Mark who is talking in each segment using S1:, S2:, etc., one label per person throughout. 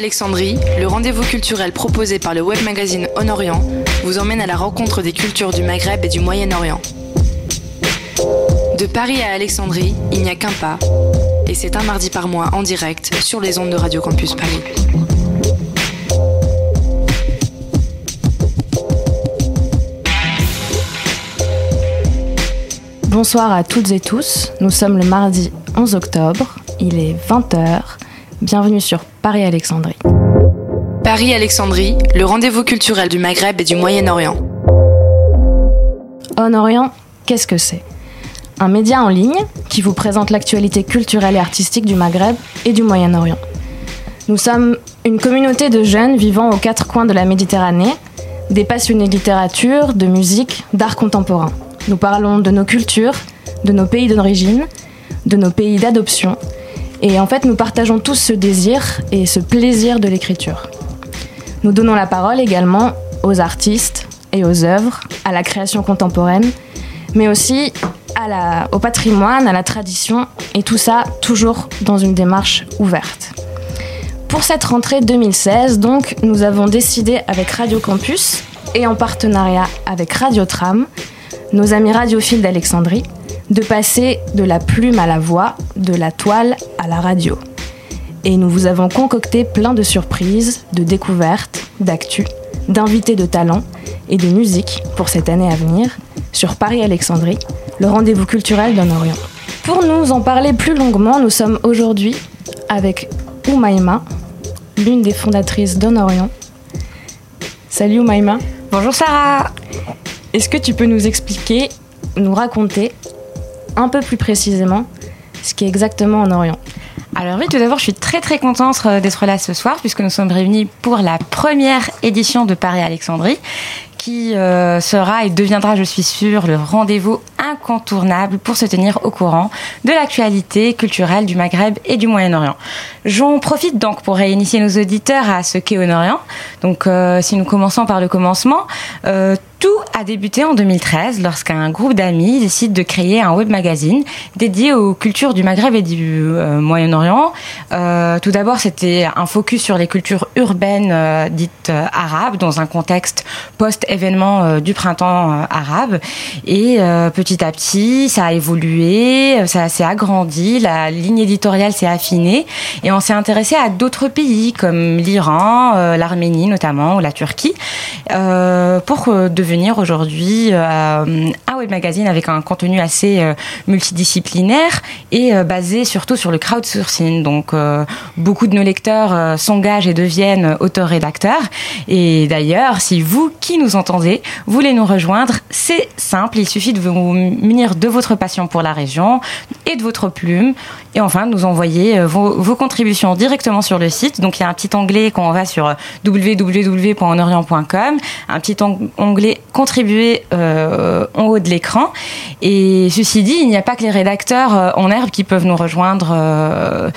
S1: Paris-Alexandrie, le rendez-vous culturel proposé par le web magazine On Orient vous emmène à la rencontre des cultures du Maghreb et du Moyen-Orient. De Paris à Alexandrie, il n'y a qu'un pas, et c'est un mardi par mois en direct sur les ondes de Radio Campus Paris.
S2: Bonsoir à toutes et tous, nous sommes le mardi 11 octobre, il est 20h, bienvenue sur Paris-Alexandrie.
S1: Paris-Alexandrie, le rendez-vous culturel du Maghreb et du Moyen-Orient.
S2: On Orient, qu'est-ce que c'est? Un média en ligne qui vous présente l'actualité culturelle et artistique du Maghreb et du Moyen-Orient. Nous sommes une communauté de jeunes vivant aux quatre coins de la Méditerranée, des passionnés de littérature, de musique, d'art contemporain. Nous parlons de nos cultures, de nos pays d'origine, de nos pays d'adoption. Et en fait, nous partageons tous ce désir et ce plaisir de l'écriture. Nous donnons la parole également aux artistes et aux œuvres, à la création contemporaine, mais aussi au patrimoine, à la tradition, et tout ça toujours dans une démarche ouverte. Pour cette rentrée 2016, donc, nous avons décidé avec Radio Campus et en partenariat avec Radio Tram, nos amis radiophiles d'Alexandrie, de passer de la plume à la voix, de la toile à la radio. Et nous vous avons concocté plein de surprises, de découvertes, d'actu, d'invités de talent et de musique pour cette année à venir sur Paris-Alexandrie, le rendez-vous culturel d'un Orient. Pour nous en parler plus longuement, nous sommes aujourd'hui avec Oumaima, l'une des fondatrices d'On Orient. Salut Oumaima.
S3: Bonjour Sarah.
S2: Est-ce que tu peux nous expliquer, nous raconter un peu plus précisément ce qui est exactement en Orient
S3: alors oui, tout d'abord, je suis très très contente euh, d'être là ce soir puisque nous sommes réunis pour la première édition de Paris Alexandrie qui euh, sera et deviendra, je suis sûre, le rendez-vous incontournable pour se tenir au courant de l'actualité culturelle du Maghreb et du Moyen-Orient. J'en profite donc pour réinitier nos auditeurs à ce qu'est Orient. Donc, euh, si nous commençons par le commencement, tout a débuté en 2013 lorsqu'un groupe d'amis décide de créer un web magazine dédié aux cultures du Maghreb et du euh, Moyen-Orient. Euh, tout d'abord, c'était un focus sur les cultures urbaines euh, dites euh, arabes dans un contexte post-événement du printemps arabe. Et petit à petit, ça a évolué, ça s'est agrandi, la ligne éditoriale s'est affinée et on s'est intéressé à d'autres pays comme l'Iran, l'Arménie notamment ou la Turquie pour devenir venir aujourd'hui euh, un web magazine avec un contenu assez euh, multidisciplinaire et euh, basé surtout sur le crowdsourcing. Donc beaucoup de nos lecteurs s'engagent et deviennent auteurs-rédacteurs. Et d'ailleurs, si vous qui nous entendez voulez nous rejoindre, c'est simple, il suffit de vous munir de votre passion pour la région et de votre plume. Et enfin, nous envoyer vos, contributions directement sur le site. Donc il y a un petit onglet quand on va sur www.honorient.com, un petit onglet contribuer euh, en haut de l'écran. Et ceci dit, il n'y a pas que les rédacteurs euh, en herbe qui peuvent nous rejoindre, euh,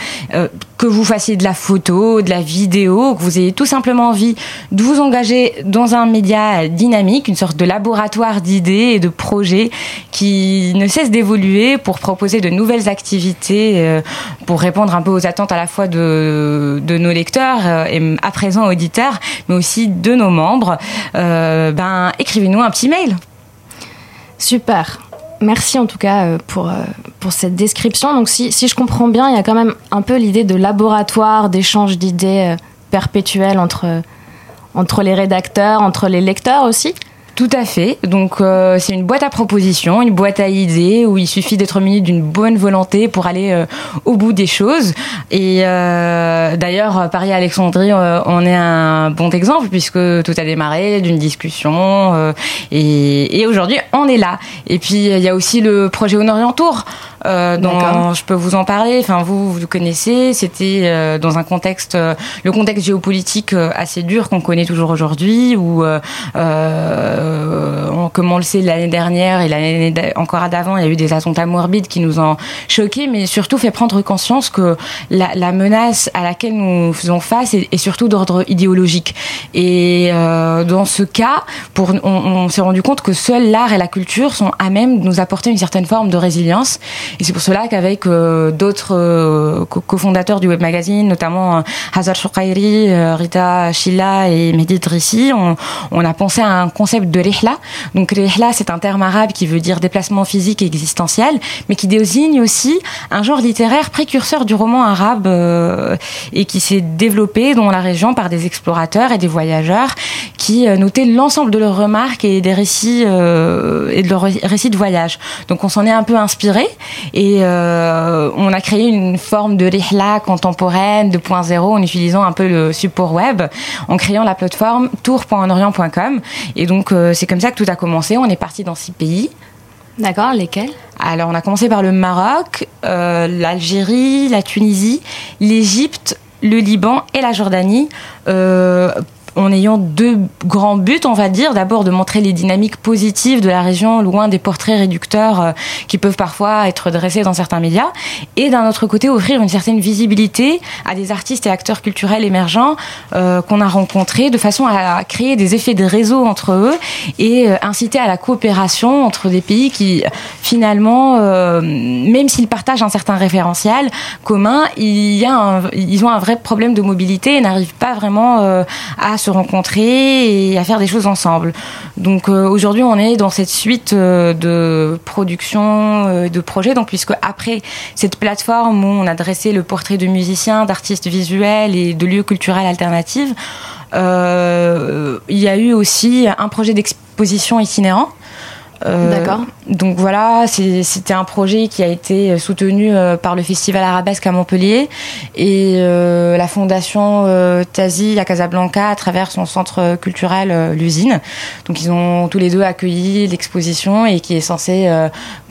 S3: que vous fassiez de la photo, de la vidéo, que vous ayez tout simplement envie de vous engager dans un média dynamique, une sorte de laboratoire d'idées et de projets qui ne cesse d'évoluer pour proposer de nouvelles activités, pour répondre un peu aux attentes à la fois de, de nos lecteurs et à présent auditeurs, mais aussi de nos membres. ben, écrivez-nous un petit mail.
S2: Super. Merci en tout cas euh, pour, euh, pour cette description. Donc si, si je comprends bien, il y a quand même un peu l'idée de laboratoire, d'échange d'idées euh, perpétuel entre, entre les rédacteurs, entre les lecteurs aussi.
S3: Tout à fait. Donc euh, c'est une boîte à propositions, une boîte à idées où il suffit d'être muni d'une bonne volonté pour aller euh, au bout des choses. Et euh, d'ailleurs, Paris Alexandrie, on est un bon exemple puisque tout a démarré d'une discussion et, et aujourd'hui on est là. Et puis il y a aussi le projet Honorient Tour euh, dont je peux vous en parler. Enfin, vous, vous le connaissez. C'était euh, dans un contexte, euh, le contexte géopolitique assez dur qu'on connaît toujours aujourd'hui, où on on, comme on le sait l'année dernière et l'année encore d'avant, il y a eu des attentats morbides qui nous ont choqués, mais surtout fait prendre conscience que la, menace à laquelle nous faisons face est, surtout d'ordre idéologique. Et euh, dans ce cas, pour, on, on s'est rendu compte que seuls l'art et la culture sont à même de nous apporter une certaine forme de résilience. Et c'est pour cela qu'avec euh, d'autres euh, cofondateurs du web magazine, notamment euh, Hazar Shoukairi, Rita Shila et Mehdi Drissi, on, on, a pensé à un concept de rihla. Donc rihla, c'est un terme arabe qui veut dire déplacement physique et existentiel, mais qui désigne aussi un genre littéraire précurseur du roman arabe et qui s'est développé dans la région par des explorateurs et des voyageurs qui notaient l'ensemble de leurs remarques et des récits et de leurs récits de voyage. Donc on s'en est un peu inspiré et euh, on a créé une forme de rihla contemporaine 2.0 en utilisant un peu le support web, en créant la plateforme tour.enorient.com. Et donc euh, c'est comme ça que tout a commencé. On est parti dans six pays.
S2: D'accord, lesquels?
S3: Alors on a commencé par le Maroc, euh, l'Algérie, la Tunisie, l'Égypte, le Liban et la Jordanie en ayant deux grands buts, on va dire. D'abord, de montrer les dynamiques positives de la région, loin des portraits réducteurs euh, qui peuvent parfois être dressés dans certains médias. Et d'un autre côté, offrir une certaine visibilité à des artistes et acteurs culturels émergents euh, qu'on a rencontrés, de façon à créer des effets de réseau entre eux et euh, inciter à la coopération entre des pays qui, finalement, même s'ils partagent un certain référentiel commun, il y a un, ils ont un vrai problème de mobilité et n'arrivent pas vraiment à se rencontrer et à faire des choses ensemble. Donc euh, aujourd'hui, on est dans cette suite euh, de production, euh, de projets. Donc puisque après cette plateforme où on a dressé le portrait de musiciens, d'artistes visuels et de lieux culturels alternatifs, il y a eu aussi un projet d'exposition itinérant
S2: euh, D'accord.
S3: Donc voilà, c'était un projet qui a été soutenu euh, par le Festival Arabesque à Montpellier et euh, la fondation Tazi à Casablanca à travers son centre culturel l'usine. Donc ils ont tous les deux accueilli l'exposition et qui est censé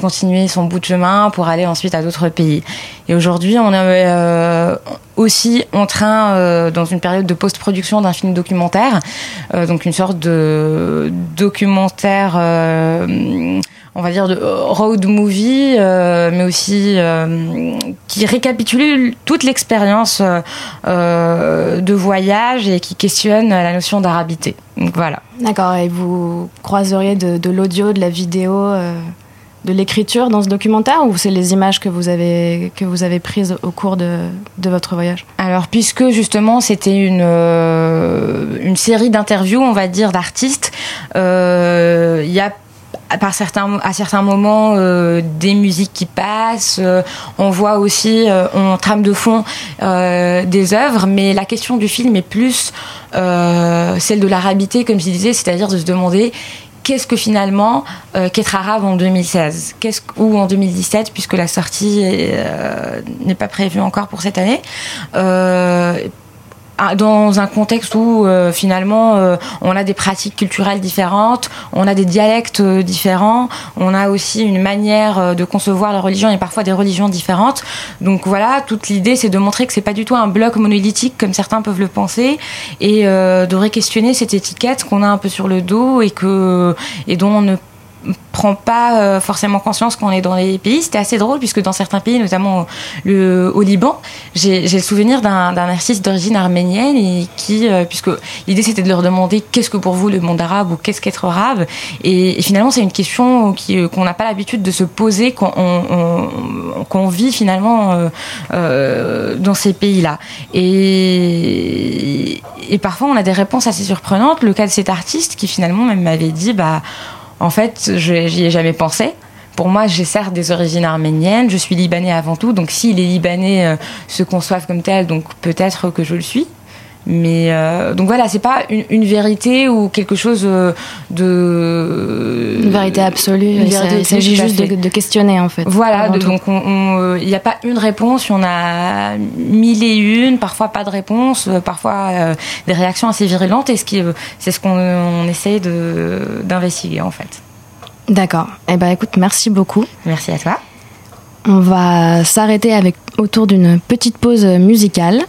S3: continuer son bout de chemin pour aller ensuite à d'autres pays. Et aujourd'hui, on est aussi en train, dans une période de post-production d'un film documentaire, donc une sorte de documentaire on va dire de road movie, euh, mais aussi euh, qui récapitule toute l'expérience euh, de voyage et qui questionne la notion d'arabité. Donc voilà.
S2: D'accord. Et vous croiseriez de, l'audio, de la vidéo, de l'écriture dans ce documentaire, ou c'est les images que vous avez que vous avez prises au cours de, votre voyage?
S3: Alors, puisque justement c'était une une série d'interviews, on va dire, d'artistes, il y a par certains, à certains moments euh, des musiques qui passent. Euh, on voit aussi euh, en trame de fond des œuvres, mais la question du film est plus celle de l'arabité, comme je disais, c'est-à-dire de se demander qu'est-ce que finalement qu'être arabe en 2016 qu'est-ce, ou en 2017 puisque la sortie n'est pas prévue encore pour cette année? Ah, dans un contexte où euh, finalement euh, on a des pratiques culturelles différentes, on a des dialectes euh, différents, on a aussi une manière de concevoir la religion et parfois des religions différentes. Donc voilà, toute l'idée c'est de montrer que c'est pas du tout un bloc monolithique comme certains peuvent le penser et de réquestionner cette étiquette qu'on a un peu sur le dos et que et dont on ne prend pas euh, forcément conscience qu'on est dans les pays. C'était assez drôle puisque dans certains pays, notamment au Liban, j'ai le souvenir d'un artiste d'origine arménienne et qui, euh, puisque l'idée c'était de leur demander qu'est-ce que pour vous le monde arabe ou qu'est-ce qu'être arabe. Et, finalement, c'est une question euh, qu'on n'a pas l'habitude de se poser quand on, vit finalement dans ces pays-là. Et, et parfois, on a des réponses assez surprenantes. Le cas de cet artiste qui finalement même m'avait dit, bah en fait, j'y ai jamais pensé. Pour moi, j'ai certes des origines arméniennes, je suis libanais avant tout, donc si les Libanais euh, se conçoivent comme tels, donc peut-être que je le suis. Mais euh, donc voilà, c'est pas une, vérité ou quelque chose euh,
S2: une vérité absolue. il s'agit juste de, questionner en fait.
S3: Voilà, donc il n'y a pas une réponse, il y en a mille et une, parfois pas de réponse, parfois des réactions assez virulentes. Et ce qui, c'est ce qu'on essaye d'investiguer en fait.
S2: D'accord. Eh ben écoute, merci beaucoup.
S3: Merci à toi.
S2: On va s'arrêter avec autour d'une petite pause musicale.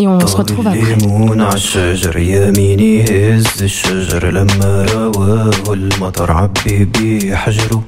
S4: Et on se retrouve après. ليمون عالشجر يميني هز الشجر لما رواه المطر عبي بيه حجره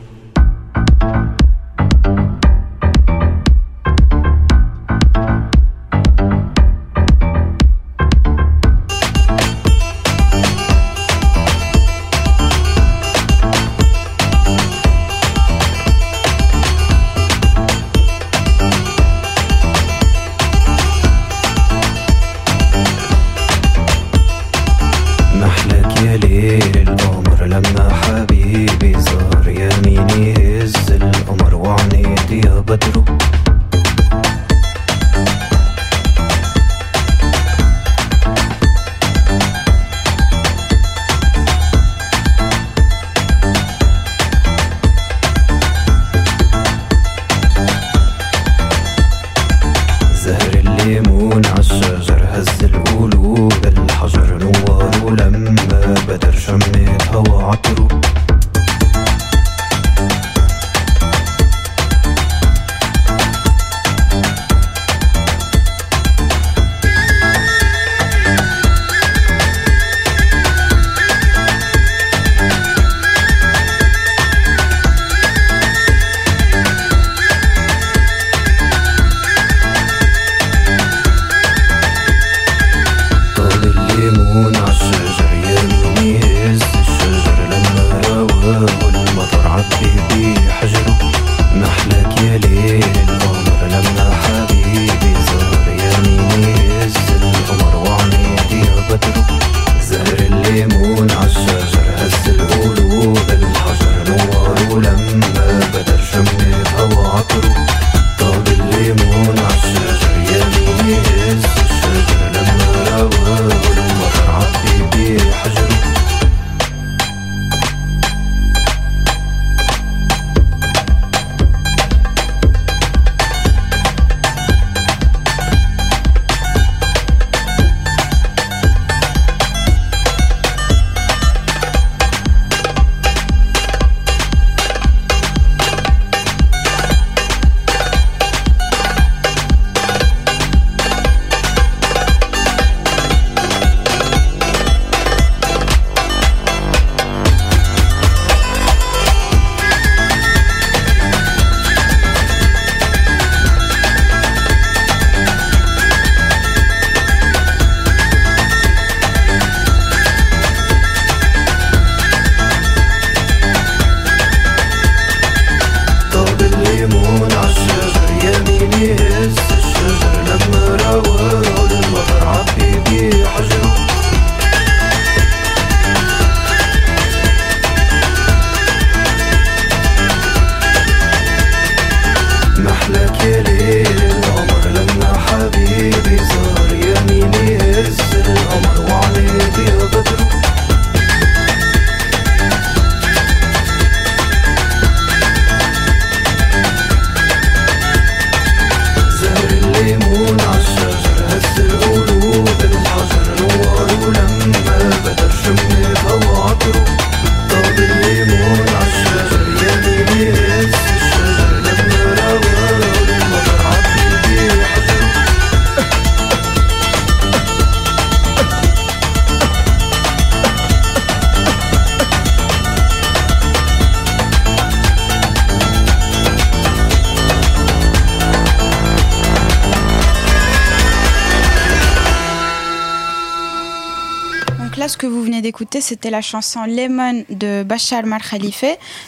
S5: c'était la chanson Lemon de Bachar Mal Khalife.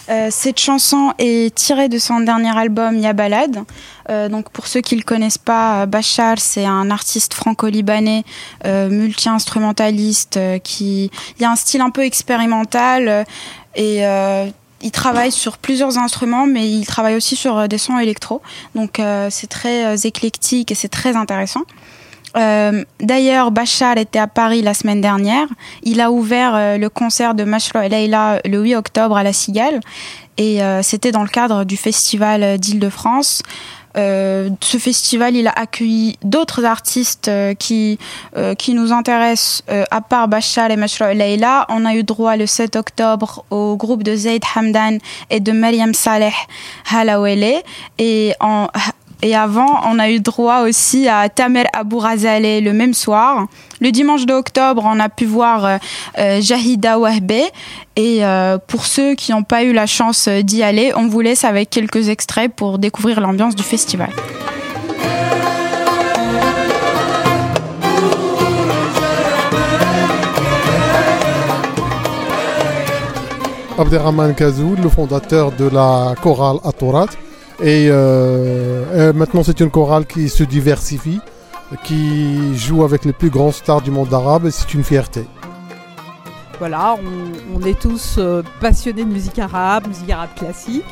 S5: Euh, cette chanson est tirée de son dernier album Ya Balade. Euh, donc pour ceux qui ne le connaissent pas, Bachar c'est un artiste franco-libanais euh, multi-instrumentaliste qui a un style un peu expérimental et il travaille sur plusieurs instruments, mais il travaille aussi sur des sons électro. Donc c'est très éclectique et c'est très intéressant. Euh, d'ailleurs, Bachar était à Paris la semaine dernière. Il a ouvert euh, le concert de Mashro Leila le 8 octobre à La Cigale. Et euh, c'était dans le cadre du festival d'Île-de-France. ce festival, il a accueilli d'autres artistes qui qui nous intéressent à part Bachar et Mashro Leila. On a eu droit le 7 octobre au groupe de Zaid Hamdan et de Mariam Saleh Halawele et Et avant, on a eu droit aussi à Tamer Abou Razale le même soir. Le dimanche de octobre, on a pu voir euh, euh, Jahida Wahbe. Et euh, pour ceux qui n'ont pas eu la chance d'y aller, on vous laisse avec quelques extraits pour découvrir l'ambiance du festival.
S6: Abderrahman Kazoul, le fondateur de la chorale Atorat. Et, euh, maintenant, c'est une chorale qui se diversifie, qui joue avec les plus grands stars du monde arabe et c'est une fierté.
S7: Voilà, on, est tous euh, passionnés de musique arabe, musique arabe classique.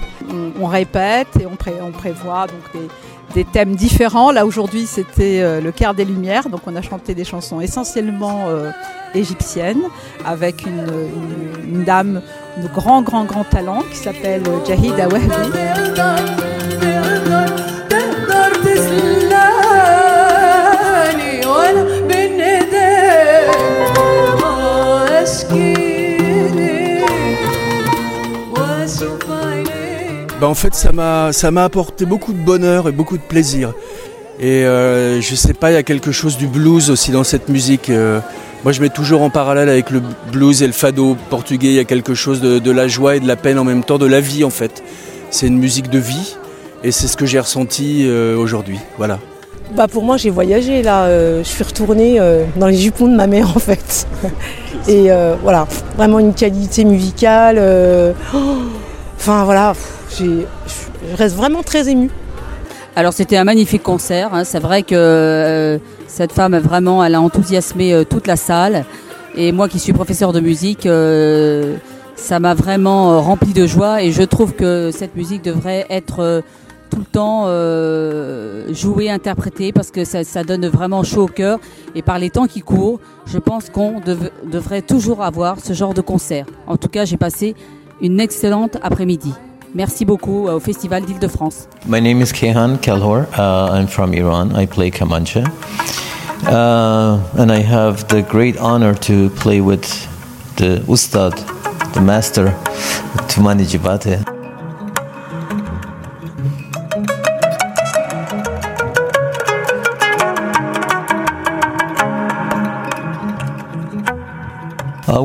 S7: On, répète et on, on prévoit donc des, des thèmes différents. Là aujourd'hui c'était euh, le quart des lumières, donc on a chanté des chansons essentiellement euh, égyptiennes avec une, dame de grand grand grand talent qui s'appelle Jahida Wahbi.
S8: Bah, en fait ça m'a apporté beaucoup de bonheur et beaucoup de plaisir. Et euh, je sais pas, il y a quelque chose du blues aussi dans cette musique. Euh. moi je mets toujours en parallèle avec le blues et le fado portugais, il y a quelque chose de, la joie et de la peine en même temps, de la vie en fait. C'est une musique de vie et c'est ce que j'ai ressenti euh, aujourd'hui. Voilà.
S9: Bah pour moi j'ai voyagé là, je suis retournée dans les jupons de ma mère en fait. Et voilà, vraiment une qualité musicale. Enfin voilà, je reste vraiment très émue.
S10: Alors c'était un magnifique concert. Hein. C'est vrai que euh, cette femme vraiment, elle a enthousiasmé euh, toute la salle. Et moi qui suis professeur de musique, euh, ça m'a vraiment rempli de joie. Et je trouve que cette musique devrait être tout le temps jouée, interprétée, parce que ça, donne vraiment chaud au cœur. Et par les temps qui courent, je pense qu'on devrait toujours avoir ce genre de concert. En tout cas, j'ai passé une excellente après-midi. Merci beaucoup au Festival d'Île-de-France.
S11: My name is Kehan Kelhor. Uh, I'm from Iran. I play Kamancha. Uh, and I have the great honor to play with the Ustad, the master, Tumani Jibate.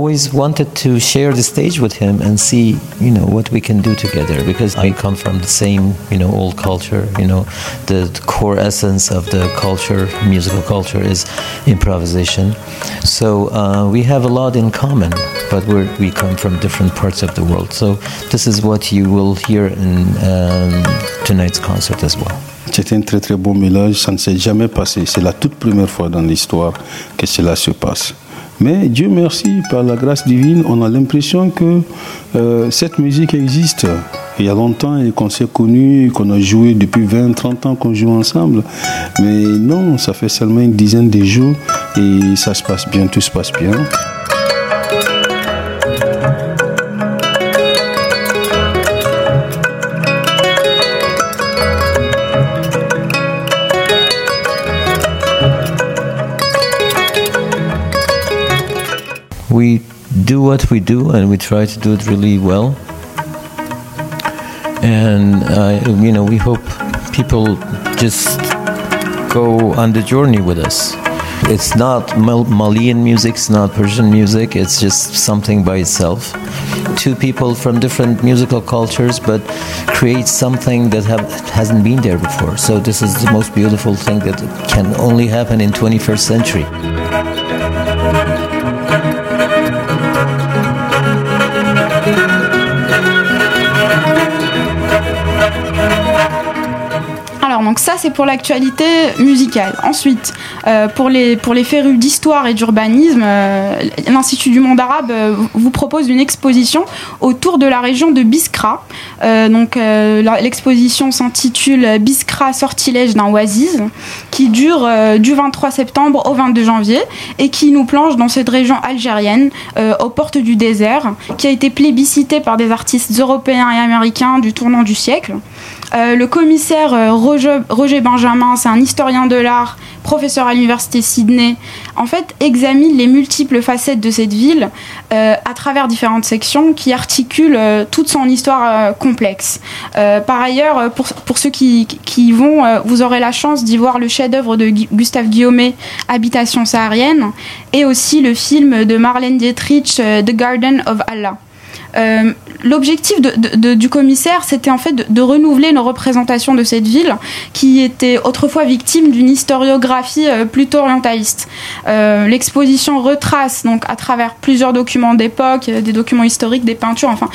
S11: Always wanted to share the stage with him and see, you know, what we can do together because I come from the same, you know, old culture. You know, the, core essence of the culture, musical culture, is improvisation. So uh, we have a lot in common, but we we come from different parts of the world. So this is what you will hear in um, tonight's concert as well.
S12: C'était un très très mélange, ça ne s'est jamais passé. C'est la toute première fois dans l'histoire que cela se passe. Mais Dieu merci, par la grâce divine, on a l'impression que euh, cette musique existe. Il y a longtemps et qu'on s'est connus, qu'on a joué depuis 20, 30 ans qu'on joue ensemble. Mais non, ça fait seulement une dizaine de jours et ça se passe bien, tout se passe bien.
S11: What we do and we try to do it really well. And uh, you know, we hope people just go on the journey with us. It's not Malian music, it's not Persian music, it's just something by itself. Two people from different musical cultures, but create something that have, hasn't been there before. So, this is the most beautiful thing that can only happen in 21st century.
S5: Donc ça c'est pour l'actualité musicale. Ensuite, euh, pour, les, pour d'histoire et d'urbanisme, euh, l'Institut du monde arabe euh, vous propose une exposition autour de la région de Biskra. donc l'exposition s'intitule Biskra sortilège d'un oasis, qui dure du 23 septembre au 22 janvier et qui nous plonge dans cette région algérienne aux portes du désert, qui a été plébiscitée par des artistes européens et américains du tournant du siècle. Euh, le commissaire euh, Roger, Benjamin, c'est un historien de l'art, professeur à l'université Sydney, en fait, examine les multiples facettes de cette ville euh, à travers différentes sections qui articulent toute son histoire complexe. Par ailleurs, pour, ceux qui, y vont, vous aurez la chance d'y voir le chef-d'œuvre de Gu- Gustave Guillaumet, Habitation saharienne, et aussi le film de Marlène Dietrich, The Garden of Allah. Euh, L'objectif du commissaire, c'était en fait de, renouveler nos représentations de cette ville qui était autrefois victime d'une historiographie euh, plutôt orientaliste. Euh, L'exposition retrace donc à travers plusieurs documents d'époque, des documents historiques, des peintures, enfin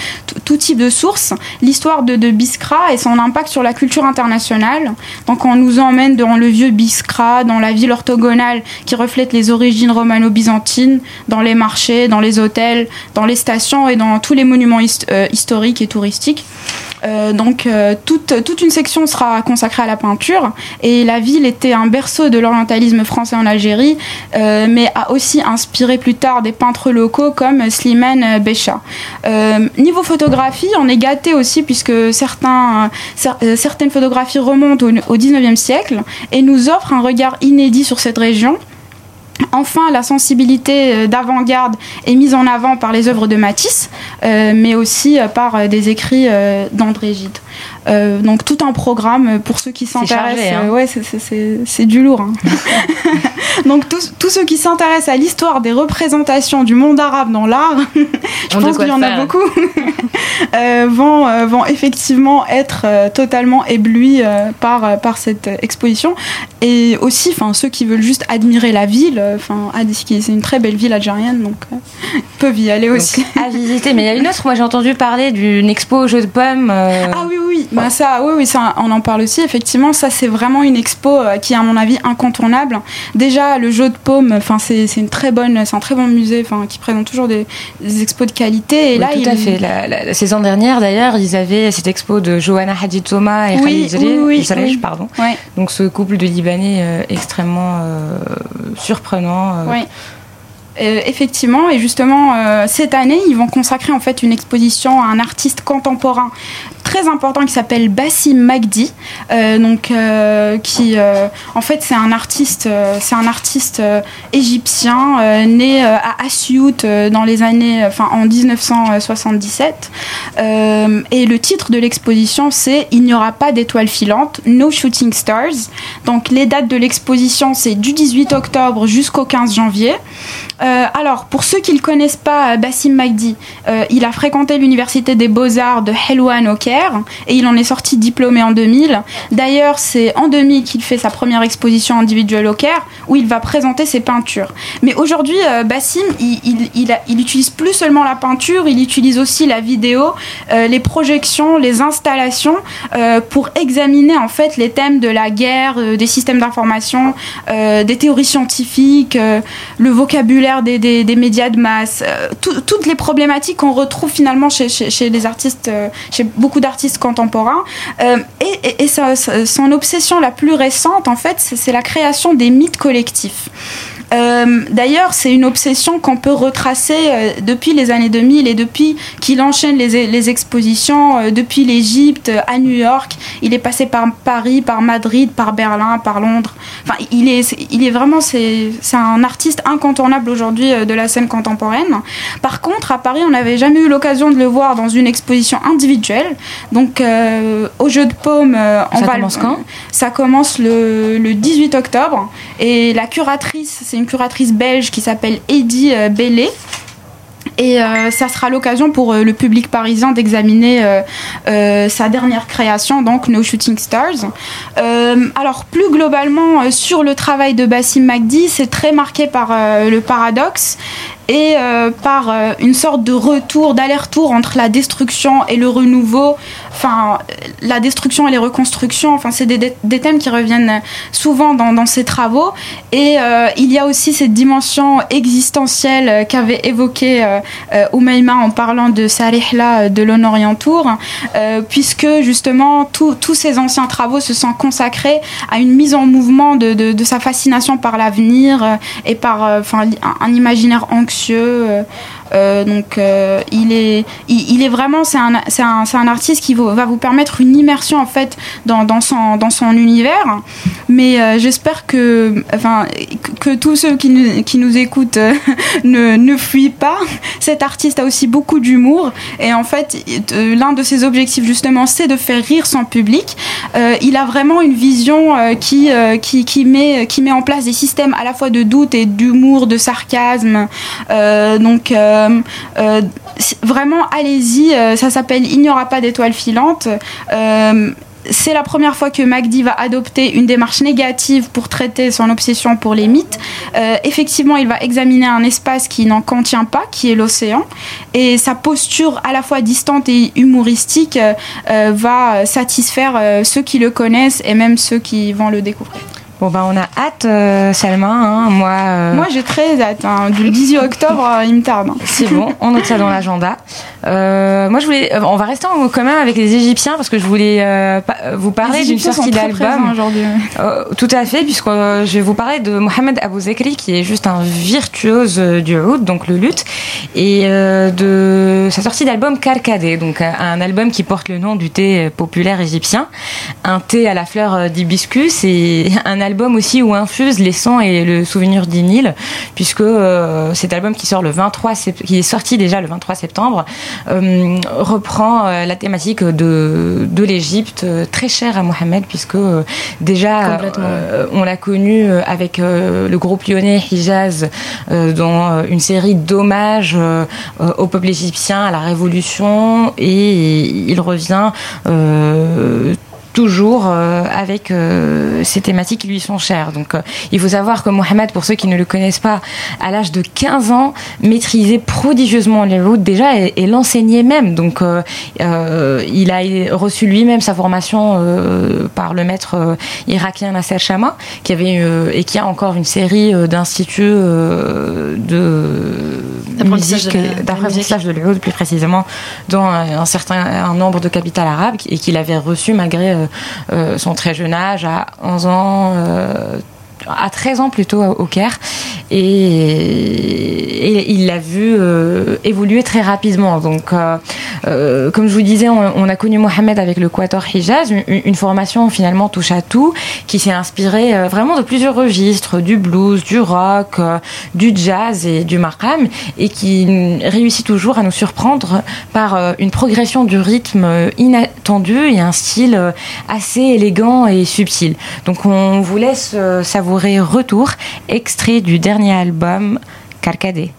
S5: tout type de sources, l'histoire de, de Biskra et son impact sur la culture internationale. Donc on nous emmène dans le vieux Biskra, dans la ville orthogonale qui reflète les origines romano-byzantines, dans les marchés, dans les hôtels, dans les stations et dans tous les monuments euh, historiques et touristiques. Euh, donc euh, toute, une section sera consacrée à la peinture et la ville était un berceau de l'orientalisme français en Algérie mais a aussi inspiré plus tard des peintres locaux comme Slimane Becha. Niveau photographie, on est gâté aussi puisque certaines photographies remontent au, au 19e siècle et nous offrent un regard inédit sur cette région. Enfin, la sensibilité d'avant-garde est mise en avant par les œuvres de Matisse, mais aussi euh, par euh, des écrits euh, d'André Gide. Euh, donc tout un programme euh, pour ceux qui s'intéressent.
S3: hein.
S5: euh, ouais, c'est- du lourd. hein. donc tous, tous ceux qui s'intéressent à l'histoire des représentations du monde arabe dans l'art, je pense qu'il y en a beaucoup, euh, vont, euh, vont effectivement être euh, totalement éblouis euh, par, euh, par cette euh, exposition. Et aussi, enfin, ceux qui veulent juste admirer la ville, euh, enfin, c'est une très belle ville algérienne, donc euh, peuvent y aller aussi.
S3: à visiter. Mais y a une autre, moi j'ai entendu parler d'une expo au jeu de pommes. euh,
S5: Ah oui, oui, bah ça, oui, oui, ça, on en parle aussi. Effectivement, ça, c'est vraiment une expo euh, qui est, à mon avis, incontournable. Déjà, le jeu de enfin, c'est c'est une très bonne, c'est un très bon musée, enfin, qui présente toujours des, des expos de qualité. Et
S3: oui,
S5: là,
S3: tout
S5: il-
S3: à fait. La, la- la saison dernière, d'ailleurs, ils avaient cette expo de Johanna Hadid Thomas et
S5: Oui,
S3: Khalid
S5: oui,
S3: pardon. Donc ce couple de Libanais euh, extrêmement surprenant.
S5: Oui. Euh, effectivement, et justement, euh, cette année, ils vont consacrer en fait une exposition à un artiste contemporain très important qui s'appelle Bassim Magdi, euh, donc qui, en fait, c'est un artiste, c'est un artiste égyptien né à euh, dans les années, en 1977. Euh, et le titre de l'exposition, c'est Il n'y aura pas d'étoiles filantes, No Shooting Stars. Donc les dates de l'exposition, c'est du 18 octobre jusqu'au 15 janvier. Euh, alors, pour ceux qui ne le connaissent pas, euh, Bassim Magdi, euh, il a fréquenté l'université des beaux-arts de Helwan au Caire et il en est sorti diplômé en 2000. D'ailleurs, c'est en 2000 qu'il fait sa première exposition individuelle au Caire où il va présenter ses peintures. Mais aujourd'hui, Bassim, il, il, utilise plus seulement la peinture, il utilise aussi la vidéo, les projections, les installations pour examiner en fait les thèmes de la guerre, des systèmes d'information, des théories scientifiques, le vocabulaire des, médias de masse, euh, tout- toutes les problématiques qu'on retrouve finalement chez, les artistes, euh, chez beaucoup d'artistes contemporains. Euh, et son obsession la plus récente, en fait, c'est la création des mythes collectifs. Euh, D'ailleurs, c'est une obsession qu'on peut retracer euh, depuis les années 2000 et depuis qu'il enchaîne les, les expositions, euh, depuis l'Égypte à New York. Il est passé par Paris, par Madrid, par Berlin, par Londres. Enfin, il est, il est vraiment, c'est un artiste incontournable aujourd'hui de la scène contemporaine. Par contre, à Paris, on n'avait jamais eu l'occasion de le voir dans une exposition individuelle. Donc, au jeu de paume, on
S3: Ça
S5: va
S3: commence quand?
S5: Ça commence le, le 18 octobre. Et la curatrice, c'est une curatrice belge qui s'appelle Eddie euh, Bellé. Et euh, ça sera l'occasion pour euh, le public parisien d'examiner sa dernière création, donc No Shooting Stars. Alors plus globalement sur le travail de Bassim Magdi, c'est très marqué par le paradoxe et euh, par euh, une sorte de retour, d'aller-retour entre la destruction et le renouveau, enfin la destruction et les reconstructions, enfin c'est des, thèmes qui reviennent souvent dans, dans ces travaux. Et euh, il y a aussi cette dimension existentielle qu'avait évoquée Oumaima en parlant de Sarihla de l'Honorient Tour, euh, puisque justement tous ces anciens travaux se sont consacrés à une mise en mouvement de, sa fascination par l'avenir et par enfin, un, un imaginaire anxieux. Euh, Euh, donc euh, il est, il, est vraiment, c'est un, un, un, artiste qui va vous permettre une immersion en fait dans, dans son, dans son univers. Mais euh, j'espère que, enfin, que, tous ceux qui nous, qui nous écoutent ne, ne fuient pas. Cet artiste a aussi beaucoup d'humour et en fait, l'un de ses objectifs justement, c'est de faire rire son public. il a vraiment une vision qui, qui, qui, met, qui met en place des systèmes à la fois de doute et d'humour, de sarcasme. donc vraiment, allez-y. Euh, ça s'appelle Il n'y aura pas d'étoiles filantes c'est la première fois que Magdi va adopter une démarche négative pour traiter son obsession pour les mythes. effectivement, il va examiner un espace qui n'en contient pas, qui est l'océan, et sa posture à la fois distante et humoristique va satisfaire ceux qui le connaissent et même ceux qui vont le découvrir.
S3: Bon, ben, on a hâte, euh, Salma. Hein, moi, euh,
S5: moi j'ai très hâte. Hein. Du 18 octobre, euh, il me tarde. Hein.
S3: C'est bon, on note ça dans l'agenda. moi, je voulais, on va rester en commun avec les Égyptiens parce que je voulais vous parler d'une sortie d'album.
S5: aujourd'hui.
S3: tout à fait, puisque je vais vous parler de Mohamed Abou Zekri, qui est juste un virtuose du oud, donc le luth, et de sa sortie d'album Karkadé, donc un album qui porte le nom du thé populaire égyptien, un thé à la fleur d'hibiscus et un album album aussi où infuse les sons et le souvenir d'Inil, puisque euh, cet album qui sort le 23 qui est sorti déjà le 23 septembre, euh, reprend euh, la thématique de, de l'Égypte, très chère à Mohamed, puisque déjà on l'a connu avec le groupe lyonnais Hijaz dans une série d'hommages au peuple égyptien, à la révolution, et il revient toujours euh, avec euh, ces thématiques qui lui sont chères. Donc euh, il faut savoir que Mohamed, pour ceux qui ne le connaissent pas, à l'âge de 15 ans, maîtrisait prodigieusement les routes déjà et, l'enseignait même. Donc il a reçu lui-même sa formation par le maître irakien Nasser Chama, qui avait et qui a encore une série d'instituts de musique, d'apprentissage de l'oud plus précisément, dans un, certain un nombre de capitales arabes et qu'il avait reçu malgré son très jeune âge, à 11 ans, euh, à 13 ans plutôt au Caire et, il l'a vu euh, évoluer très rapidement. Donc, euh, euh, comme je vous disais, on, a connu Mohamed avec le Quator Hijaz, une, formation finalement touche à tout, qui s'est inspirée vraiment de plusieurs registres, du blues, du rock, du jazz et du maqam, et qui réussit toujours à nous surprendre par une progression du rythme inattendue et un style assez élégant et subtil. Donc, on vous laisse savourer Retour, extrait du dernier album Carcadé.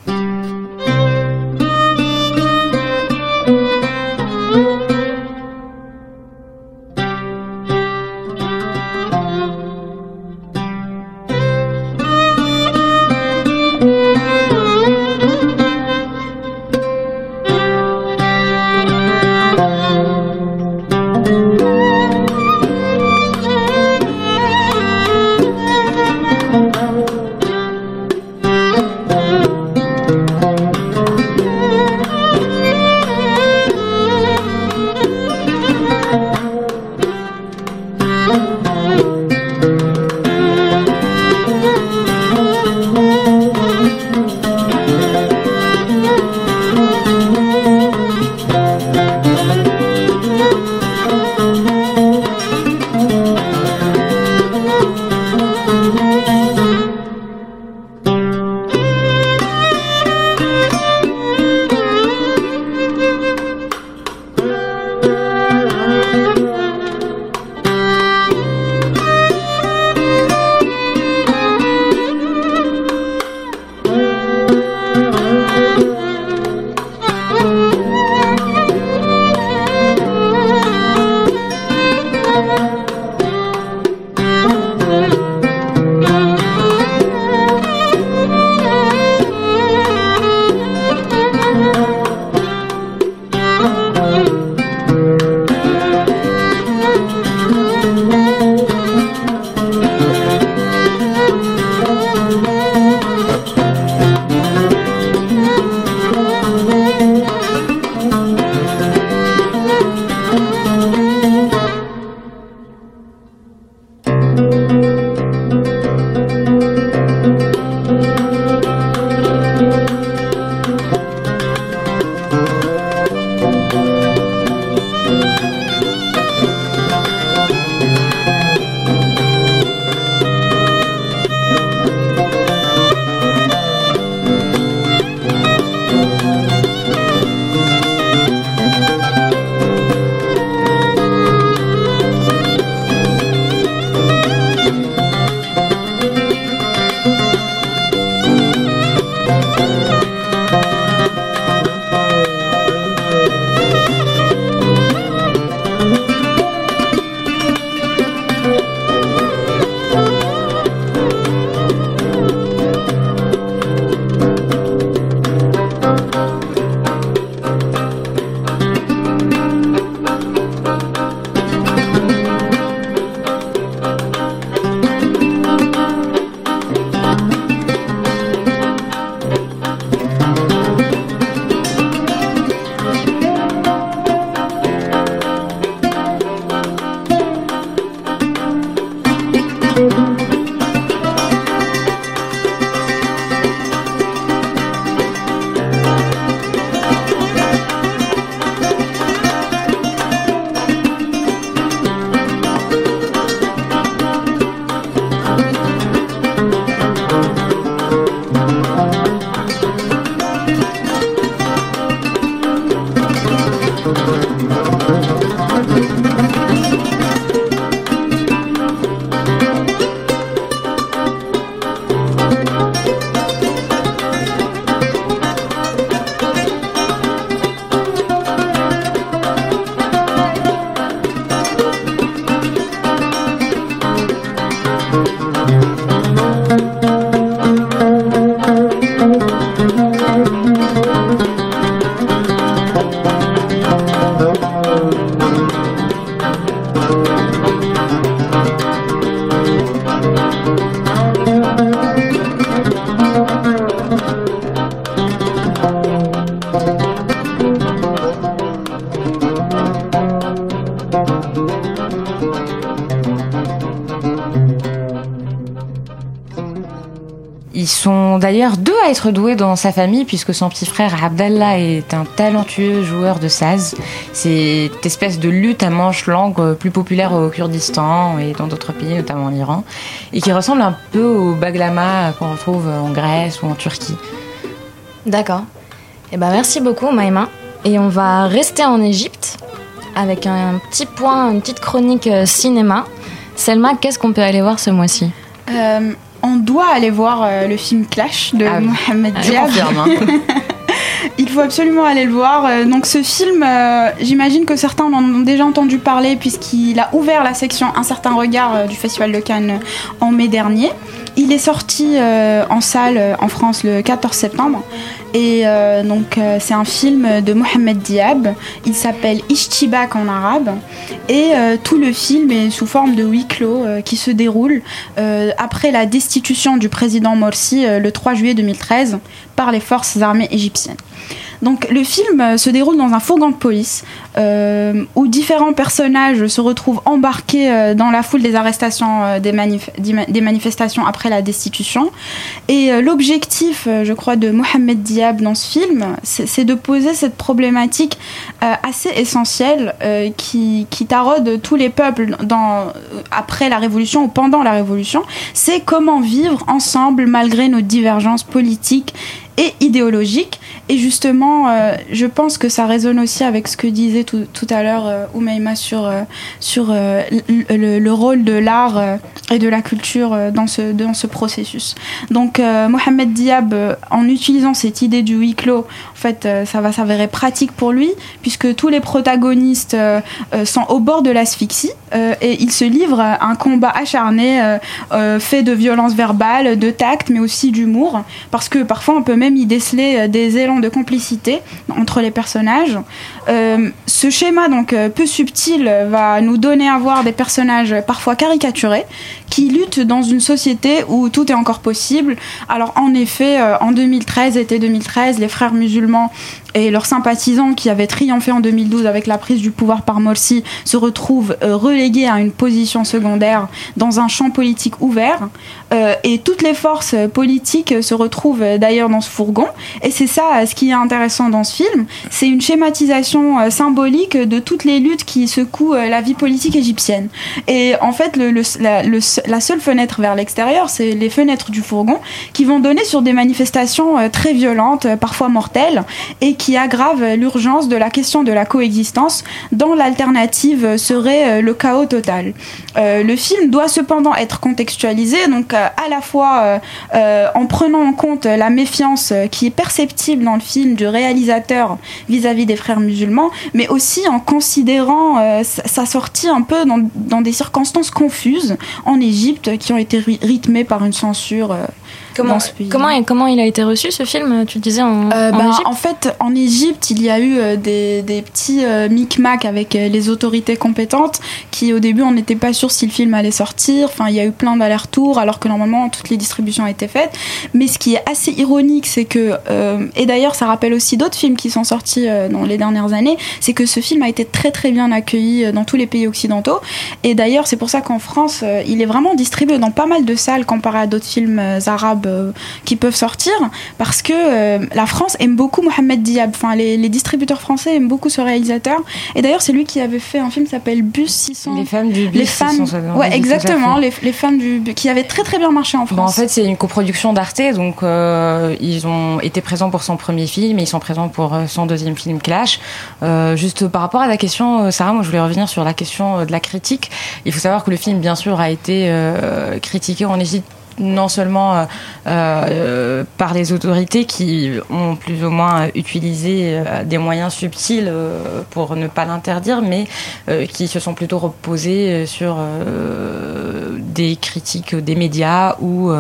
S3: Sont d'ailleurs deux à être doués dans sa famille, puisque son petit frère Abdallah est un talentueux joueur de saz. C'est cette espèce de lutte à manche langue plus populaire au Kurdistan et dans d'autres pays, notamment en Iran, et qui ressemble un peu au baglama qu'on retrouve en Grèce ou en Turquie.
S2: D'accord. Eh ben, merci beaucoup, Maïma. Et on va rester en Égypte avec un petit point, une petite chronique euh, cinéma. Selma, qu'est-ce qu'on peut aller voir ce mois-ci?
S5: Euh, on doit aller voir euh, le film Clash de
S3: Ah.
S5: Mohamed
S3: Je
S5: Diab.
S3: confirme, hein.
S5: Il faut absolument aller le voir. Euh, Donc ce film, euh, j'imagine que certains en ont déjà entendu parler puisqu'il a ouvert la section Un certain regard euh, du Festival de Cannes en mai dernier. Il est sorti en salle en France le 14 septembre. Et donc c'est un film de Mohamed Diab. Il s'appelle Ishtibak en arabe. Et tout le film est sous forme de huis clos qui se déroule après la destitution du président Morsi le 3 juillet 2013 par les forces armées égyptiennes. Donc le film euh, se déroule dans un fourgon de police euh, où différents personnages se retrouvent embarqués euh, dans la foule des arrestations des, manifestations après la destitution. Et l'objectif, je crois, de Mohamed Diab dans ce film, c'est de poser cette problématique assez essentielle qui, qui taraude tous les peuples après la Révolution ou pendant la Révolution. C'est comment vivre ensemble malgré nos divergences politiques et idéologiques. Et justement, euh, je pense que ça résonne aussi avec ce que disait tout, tout à l'heure euh, sur, euh, sur euh, le, le- le rôle de l'art et de la culture euh, dans, ce, dans ce processus. Donc, euh, Mohamed Diab, euh, en utilisant cette idée du huis clos, en fait, ça va s'avérer pratique pour lui, puisque tous les protagonistes sont au bord de l'asphyxie et ils se livrent à un combat acharné fait de violence verbale, de tact, mais aussi d'humour, parce que parfois on peut même y déceler des élans de complicité entre les personnages. Ce schéma donc peu subtil va nous donner à voir des personnages parfois caricaturés qui luttent dans une société où tout est encore possible. Alors en effet, euh, en 2013, été 2013, les frères musulmans et leurs sympathisants qui avaient triomphé en 2012 avec la prise du pouvoir par Morsi se retrouvent euh, relégués à une position secondaire dans un champ politique ouvert. Euh, et toutes les forces politiques se retrouvent euh, d'ailleurs dans ce fourgon. Et c'est ça ce qui est intéressant dans ce film. C'est une schématisation symbolique de toutes les luttes qui secouent la vie politique égyptienne. Et en fait, la, la seule fenêtre vers l'extérieur, c'est les fenêtres du fourgon qui vont donner sur des manifestations très violentes, parfois mortelles, et aggravent euh, l'urgence de la question de la coexistence, dont l'alternative serait euh, le chaos total. Euh, le film doit cependant être contextualisé, donc euh, à la fois en prenant en compte la méfiance qui est perceptible dans le film du réalisateur vis-à-vis des frères musulmans, mais aussi en considérant sa sortie un peu dans, des circonstances confuses en Égypte qui ont été ry- rythmées par une censure.
S2: Comment, comment, comment il a été reçu ce film Tu le disais en,
S5: Euh,
S2: en
S5: ben,
S2: Égypte
S5: en fait, en Égypte, il y a eu euh, des, des petits euh, micmacs avec euh, les autorités compétentes qui, au début, on n'était pas sûr si le film allait sortir. Enfin, il y a eu plein d'allers-retours alors que normalement toutes les distributions étaient faites. Mais ce qui est assez ironique, c'est que, euh, et d'ailleurs, ça rappelle aussi d'autres films qui sont sortis dans les dernières années, c'est que ce film a été très très bien accueilli dans tous les pays occidentaux. Et d'ailleurs, c'est pour ça qu'en France, il est vraiment distribué dans pas mal de salles comparé à d'autres films euh, arabes euh, qui peuvent sortir, parce que euh, la France aime beaucoup Mohamed Diab. Enfin, les, les distributeurs français aiment beaucoup ce réalisateur. Et d'ailleurs, c'est lui qui avait fait un film qui s'appelle Bus 600.
S3: Les femmes du bus
S5: Les femmes,
S3: 600, ça doit-
S5: ouais,
S3: oui,
S5: exactement. Les, les femmes du qui avait très très bien marché en France.
S3: Bon, en fait, c'est une coproduction d'Arte, donc euh, ils ont été présents pour son premier film et ils sont présents pour son deuxième film Clash. Juste par rapport à la question, Sarah, moi je voulais revenir sur la question de la critique. Il faut savoir que le film, bien sûr, a été critiqué en Égypte non seulement euh, euh, par les autorités qui ont plus ou moins utilisé euh, des moyens subtils pour ne pas l'interdire, mais qui se sont plutôt reposés sur des critiques des médias ou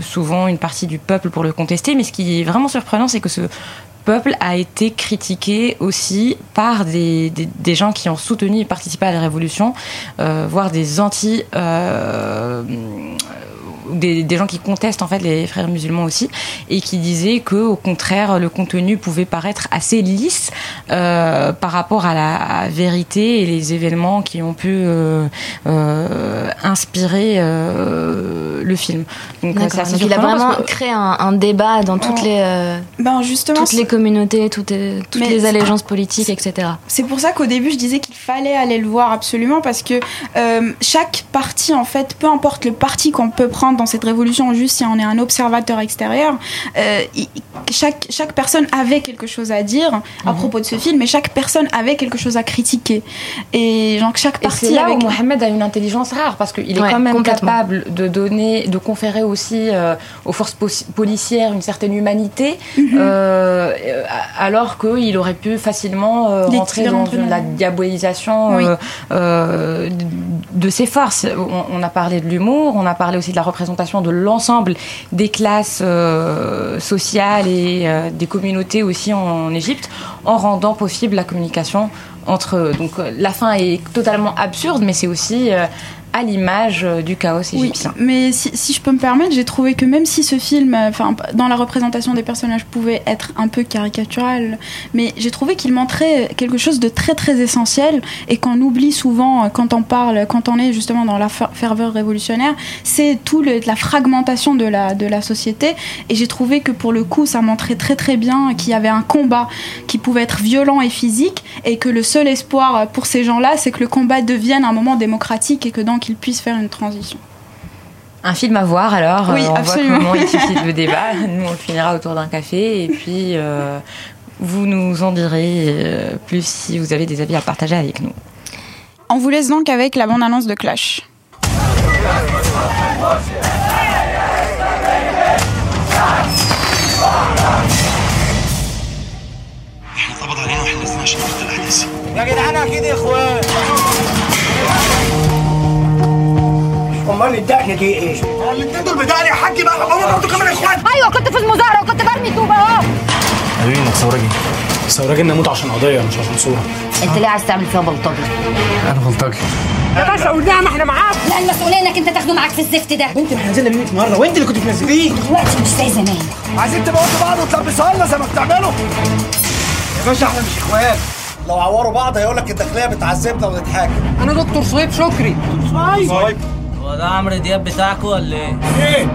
S3: souvent une partie du peuple pour le contester. Mais ce qui est vraiment surprenant, c'est que ce peuple a été critiqué aussi par des, gens qui ont soutenu et participé à la révolution, euh, voire des anti... Euh, des, des, gens qui contestent en fait les frères musulmans aussi et qui disaient que au contraire le contenu pouvait paraître assez lisse euh, par rapport à la vérité et les événements qui ont pu euh, euh, inspirer euh, le film. Donc, assez
S2: Donc il a vraiment
S3: que-
S2: créé un, un débat dans toutes
S5: Oh.
S2: les, euh,
S5: Ben justement,
S2: toutes les communautés, toutes, les- toutes
S5: Mais
S2: les allégeances politiques, etc.
S5: C'est pour ça qu'au début je disais qu'il fallait aller le voir absolument parce que euh, chaque parti en fait, peu importe le parti qu'on peut prendre dans cette révolution, juste si on est un observateur extérieur, euh, chaque, chaque personne avait quelque chose à dire
S3: Mhm.
S5: à propos de ce film et chaque personne avait quelque chose à critiquer. Et genre chaque
S3: Et
S5: parti
S3: c'est là
S5: avec...
S3: où Mohamed a une intelligence rare parce qu'il est quand même capable de donner, de conférer aussi euh, aux forces po- policières une certaine humanité,
S5: Mhm.
S3: euh, alors qu'il aurait pu facilement rentrer dans
S5: les
S3: la diabolisation
S5: Oui.
S3: de- de ses forces. On, on a parlé de l'humour, on a parlé aussi de la représentation de l'ensemble des classes euh, sociales et euh, des communautés aussi en Égypte, en rendant possible la communication entre eux. Donc euh, la fin est totalement absurde, mais c'est aussi à l'image euh, du chaos
S5: Oui,
S3: égyptien.
S5: mais si, si je peux me permettre, j'ai trouvé que même si ce film, euh, enfin, dans la représentation des personnages, pouvait être un peu caricatural, mais j'ai trouvé qu'il montrait quelque chose de très très essentiel et qu'on oublie souvent euh, quand on parle, quand on est justement dans la fer- ferveur révolutionnaire, c'est tout le, la fragmentation de la de la société. Et j'ai trouvé que pour le coup, ça montrait très très bien qu'il y avait un combat qui pouvait être violent et physique, et que le seul espoir pour ces gens-là, c'est que le combat devienne un moment démocratique et que donc ils puissent faire une transition.
S3: Un film à voir alors,
S5: Oui,
S3: euh, on
S5: absolument.
S3: voit comment il suscite le débat. Nous on le finira autour d'un café et puis euh, vous nous en direz euh, plus si vous avez des avis à partager avec nous.
S5: On vous laisse donc avec la bande-annonce de Clash.
S13: اتقبض علينا واحنا لسه عشان نقتل الاحداث
S14: يا جدعان اكيد يا اخوان امال الدقن دي إيه؟
S13: الاثنين دول بدقني يا حاج بقى. هم برضه كمان اخوان.
S15: أيوه كنت في المظاهره وكنت برمي طوبة اهو.
S14: قالوا لي انك ثوراجي ثوراجي نموت عشان قضية مش عشان صورة.
S15: انت ليه عايز تعمل فيها بلطجي؟
S14: أنا بلطجي.
S15: يا باشا ما إحنا معاك. لا المسؤولية انك انت تاخده معاك في الزفت ده.
S14: بنت إحنا نزلنا 100 مرة. وانت اللي كنت بتنزليه؟
S15: دلوقتي مش زي زمان.
S13: عايزين تموتوا بعض وتلبسوها لنا زي ما بتعملوا.
S14: يا باشا إحنا مش اخوات
S13: لو عوروا بعض هيقول لك الداخلية بتعذبنا ونتحاكم
S14: أنا دكتور صهيب شكري.
S13: صهيب.
S16: هو ده عمرو دياب بتاعكم ولا ايه؟
S13: ايه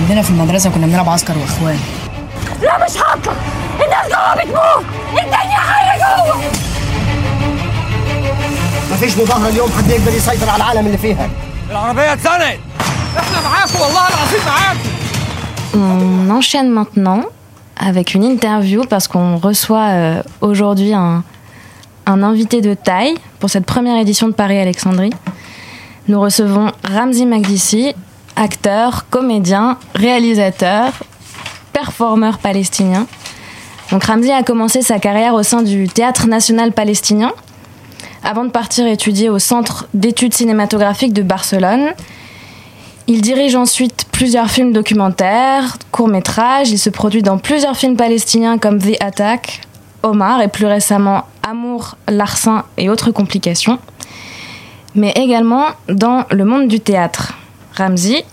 S15: عندنا في المدرسه كنا بنلعب عسكر واخوان لا مش حقك الناس جوه بتموت الدنيا حيه جوه
S14: مفيش مظاهره اليوم حد يقدر يسيطر على العالم اللي فيها
S13: العربيه اتزنقت
S14: احنا معاكم والله العظيم معاكم
S2: On enchaîne maintenant avec une interview parce qu'on reçoit euh, aujourd'hui un, un invité de taille pour cette première édition de Paris-Alexandrie. Nous recevons Ramzi Magdissi, acteur, comédien, réalisateur, performeur palestinien. Donc Ramzi a commencé sa carrière au sein du Théâtre national palestinien avant de partir étudier au Centre d'études cinématographiques de Barcelone. Il dirige ensuite plusieurs films documentaires, courts-métrages. Il se produit dans plusieurs films palestiniens comme The Attack, Omar et plus récemment Amour, Larcin et autres complications. Mais également dans le monde du théâtre. Ramzi,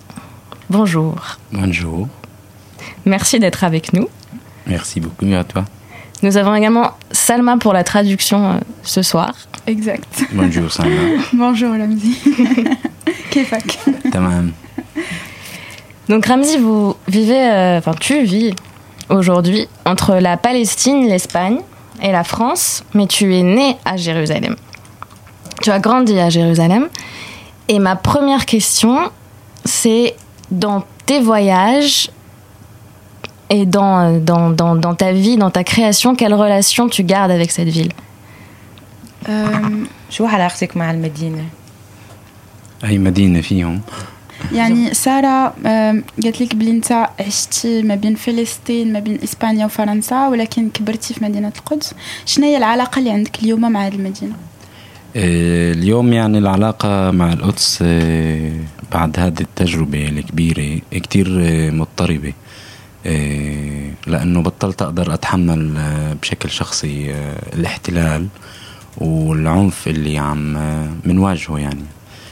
S2: bonjour.
S17: Bonjour,
S2: Merci d'être avec nous.
S17: merci beaucoup à toi.
S2: Nous avons également Salma pour la traduction euh, ce soir.
S5: Exact.
S17: Bonjour Sandra.
S5: Bonjour Lamzi. Kefak.
S17: Tamam.
S2: Donc Ramzi, vous vivez, euh, enfin tu vis aujourd'hui entre la Palestine, l'Espagne et la France, mais tu es né à Jérusalem. Tu as grandi à Jérusalem. Et ma première question, c'est dans tes voyages et dans, dans, dans, dans ta vie, dans ta création, quelle relation tu gardes avec cette ville
S3: شو علاقتك مع المدينة؟
S17: أي مدينة فيهم
S5: يعني سارة آم، قالت لك بلي انت عشتي ما بين فلسطين ما بين إسبانيا وفرنسا ولكن كبرتي في مدينة القدس. شنو هي العلاقة اللي عندك اليوم مع هذه المدينة؟
S17: آه، اليوم يعني العلاقة مع القدس آه، بعد هذه التجربة الكبيرة كتير آه، مضطربة. لأنه بطلت أقدر أتحمل بشكل شخصي الاحتلال والعنف اللي عم منواجهه يعني.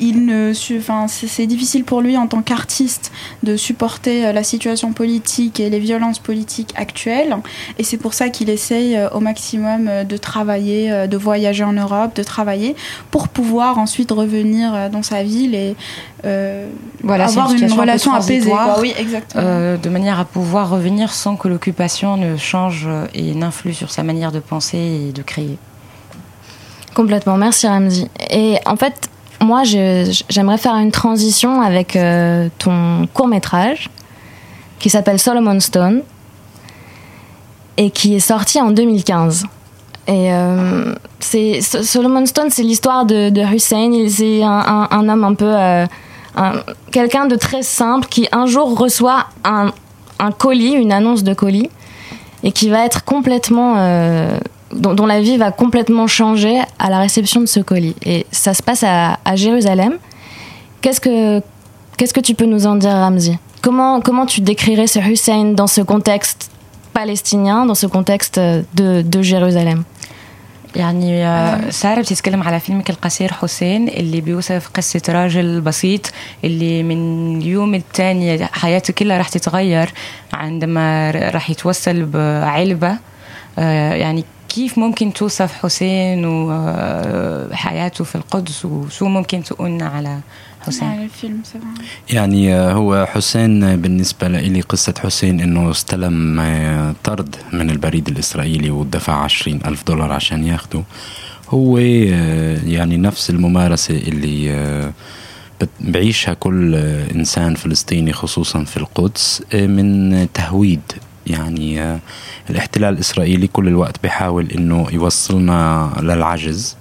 S5: Il ne, su- enfin, c'est difficile pour lui en tant qu'artiste de supporter euh, la situation politique et les violences politiques actuelles. Et c'est pour ça qu'il essaye euh, au maximum euh, de travailler, de voyager en Europe, de travailler pour pouvoir ensuite revenir dans sa ville et euh,
S3: Voilà,
S5: avoir une,
S3: situation un
S5: relation apaisée. quoi. Oui, exactement.
S3: euh, de manière à pouvoir revenir sans que l'occupation ne change et n'influe sur sa manière de penser et de créer.
S2: Complètement, merci Ramzi. Et en fait, moi, j'aimerais faire une transition avec euh, ton court métrage qui s'appelle Solomon Stone et qui est sorti en 2015. Et euh, Solomon Stone, c'est l'histoire de, Hussein. C'est un, un- homme un peu, euh, un- quelqu'un de très simple qui un jour reçoit un, colis, une annonce de colis, et qui va être complètement dont, dont la vie va complètement changer à la réception de ce colis. Et ça se passe à, à Jérusalem. Qu'est-ce que qu'est-ce que tu peux nous en dire, Ramzi Comment comment tu décrirais ce Hussein dans ce contexte palestinien, dans ce contexte de, de Jérusalem
S3: يعني آه، سارة بتتكلم على فيلمك القصير حسين اللي بيوصف قصة راجل بسيط اللي من اليوم التاني حياته كلها راح تتغير عندما ر- راح يتوصل بعلبة آه، يعني كيف ممكن توصف حسين وحياته في القدس وشو ممكن تقولنا على حسين.
S17: يعني آه، هو حسين بالنسبة لي قصة حسين إنه استلم آه، طرد من البريد الإسرائيلي ودفع عشرين ألف دولار عشان ياخده هو آه، يعني نفس الممارسة اللي آه، بعيشها كل آه، إنسان فلسطيني خصوصا في القدس آه، من تهويد يعني آه، الاحتلال الاسرائيلي كل الوقت بيحاول انه يوصلنا للعجز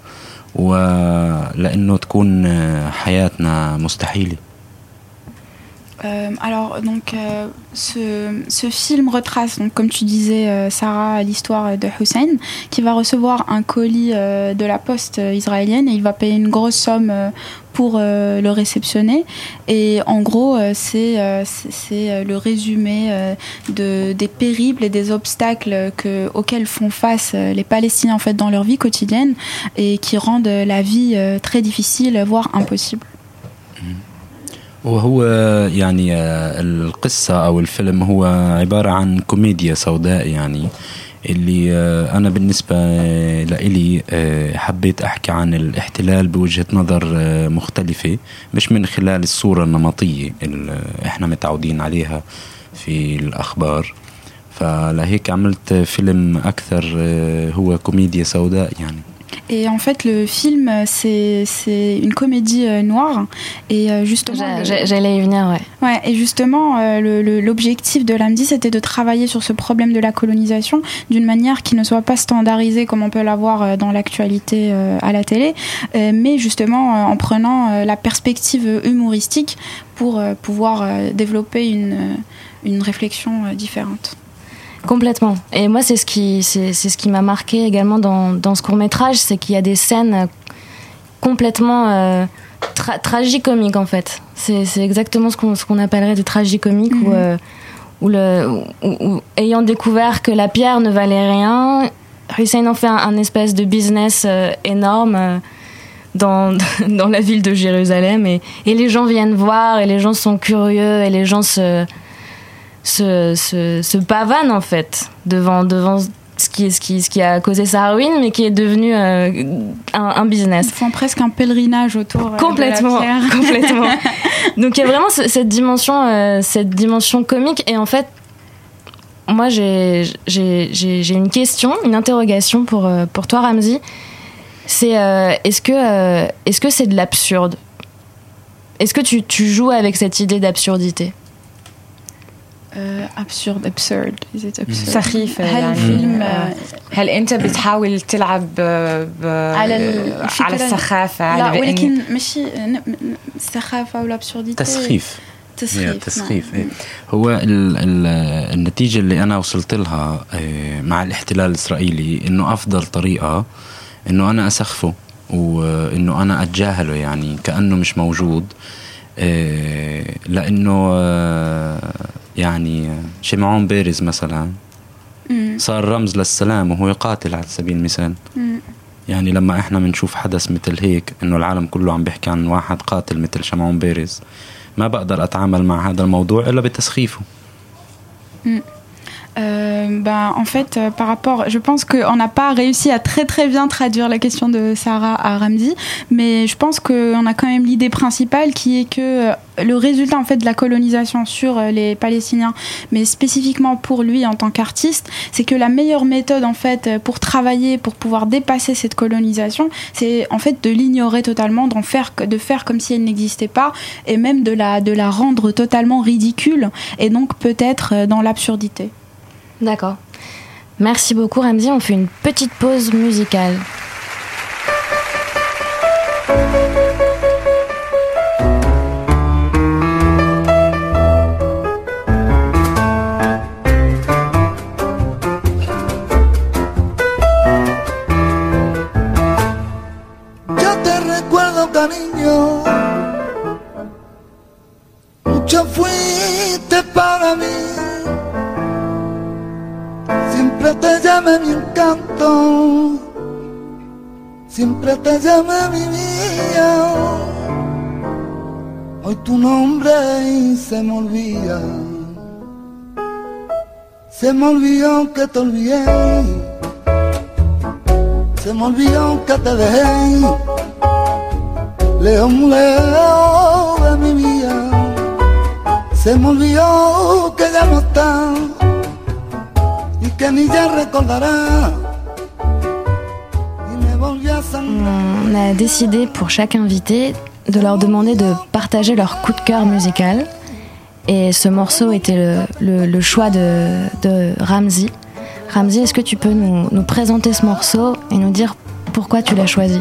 S17: ولانه تكون آه، حياتنا مستحيله
S5: Euh, alors, donc, euh, ce, ce film retrace, donc, comme tu disais, euh, Sarah, l'histoire de Hussein, qui va recevoir un colis euh, de la poste euh, israélienne et il va payer une grosse somme euh, pour euh, le réceptionner. Et en gros, euh, c'est euh, c'est- c'est, euh, le résumé euh, de, des périples et des obstacles que, auxquels font face euh, les Palestiniens en fait, dans leur vie quotidienne et qui rendent la vie euh, très difficile, voire impossible.
S17: وهو يعني آه، القصة أو الفيلم هو عبارة عن كوميديا سوداء يعني اللي آه، أنا بالنسبة لإلي آه، حبيت أحكي عن الاحتلال بوجهة نظر آه، مختلفة مش من خلال الصورة النمطية اللي إحنا متعودين عليها في الأخبار. فلهيك عملت فيلم أكثر هو كوميديا سوداء يعني.
S5: Et en fait, le film, c'est une comédie euh, noire. Et euh, justement.
S2: J'allais y venir, ouais.
S5: Ouais, et justement, euh, l'objectif de l'AMDI, c'était de travailler sur ce problème de la colonisation d'une manière qui ne soit pas standardisée comme on peut l'avoir dans l'actualité à la télé, mais justement en prenant la perspective humoristique pour pouvoir développer une, une réflexion différente.
S2: Complètement. Et moi, c'est ce qui, c'est, ce qui m'a marqué également dans, dans ce court métrage, c'est qu'il y a des scènes euh, complètement euh, tra- tragicomiques en fait. C'est, exactement ce qu'on, ce qu'on appellerait des tragicomiques où, euh, où le, où- où- ayant découvert que la pierre ne valait rien, Hussein en fait un, un espèce de business euh, énorme. dans, dans la ville de Jérusalem et, et les gens viennent voir et les gens sont curieux et les gens se, se, se, se pavane en fait devant, devant ce, qui, ce, qui, ce qui a causé sa ruine, mais qui est devenu euh, un, un business.
S5: Ils font presque un pèlerinage autour euh,
S2: Complètement,
S5: de la pierre.
S2: complètement. Donc il y a vraiment ce- cette dimension, euh, cette dimension comique. Et en fait, moi j'ai une question, une interrogation pour, euh, pour toi Ramzi. C'est euh, est-ce que euh, est-ce que c'est de l'absurde? Est-ce que tu, tu joues avec cette idée d'absurdité?
S5: ابسورد
S3: ابسورد
S5: سخيفه
S3: يعني
S5: الفيلم
S3: آه، آه، هل أنت بتحاول تلعب
S5: على آه،
S3: على السخافة؟
S5: لا
S3: يعني
S5: ولكن مش السخافة ولا ابسورديتي
S17: تسخيف
S5: تسخيف
S17: تسخيف نعم. إيه. هو ال ال النتيجة اللي أنا وصلت لها إيه، مع الاحتلال الإسرائيلي إنه أفضل طريقة إنه أنا أسخفه وإنه أنا أتجاهله يعني كأنه مش موجود إيه، لأنه يعني شمعون بيرز مثلا. صار رمز للسلام وهو قاتل على سبيل المثال. يعني لما إحنا بنشوف حدث مثل هيك إنه العالم كله عم بيحكي عن واحد قاتل مثل شمعون بيرز ما بقدر أتعامل مع هذا الموضوع إلا بتسخيفه.
S5: Euh, bah, en fait, euh, par rapport, je pense qu'on n'a pas réussi à très très bien traduire la question de Sarah à Ramzi, mais je pense qu'on a quand même l'idée principale qui est que euh, le résultat en fait de la colonisation sur les Palestiniens, mais spécifiquement pour lui en tant qu'artiste, c'est que la meilleure méthode en fait pour travailler, pour pouvoir dépasser cette colonisation, c'est en fait de l'ignorer totalement, de faire comme si elle n'existait pas, et même de la rendre totalement ridicule, et donc peut-être dans l'absurdité.
S2: D'accord. Merci beaucoup Ramzi, on fait une petite pause musicale.
S18: Siempre te llamé mi encanto. Siempre te llamé mi vida. Hoy tu nombre se me olvida. Se me olvidó que te olvidé. Se me olvidó que te dejé lejos, lejos de mi vida. Se me olvidó que ya no está y que ni ya recordará. Y me volví a sangrar.
S2: On a décidé pour chaque invité de leur demander de partager leur coup de cœur musical. Et ce morceau était le, le- le choix de, de Ramzi. Ramzi, est-ce que tu peux nous, nous présenter ce morceau et nous dire pourquoi tu l'as choisi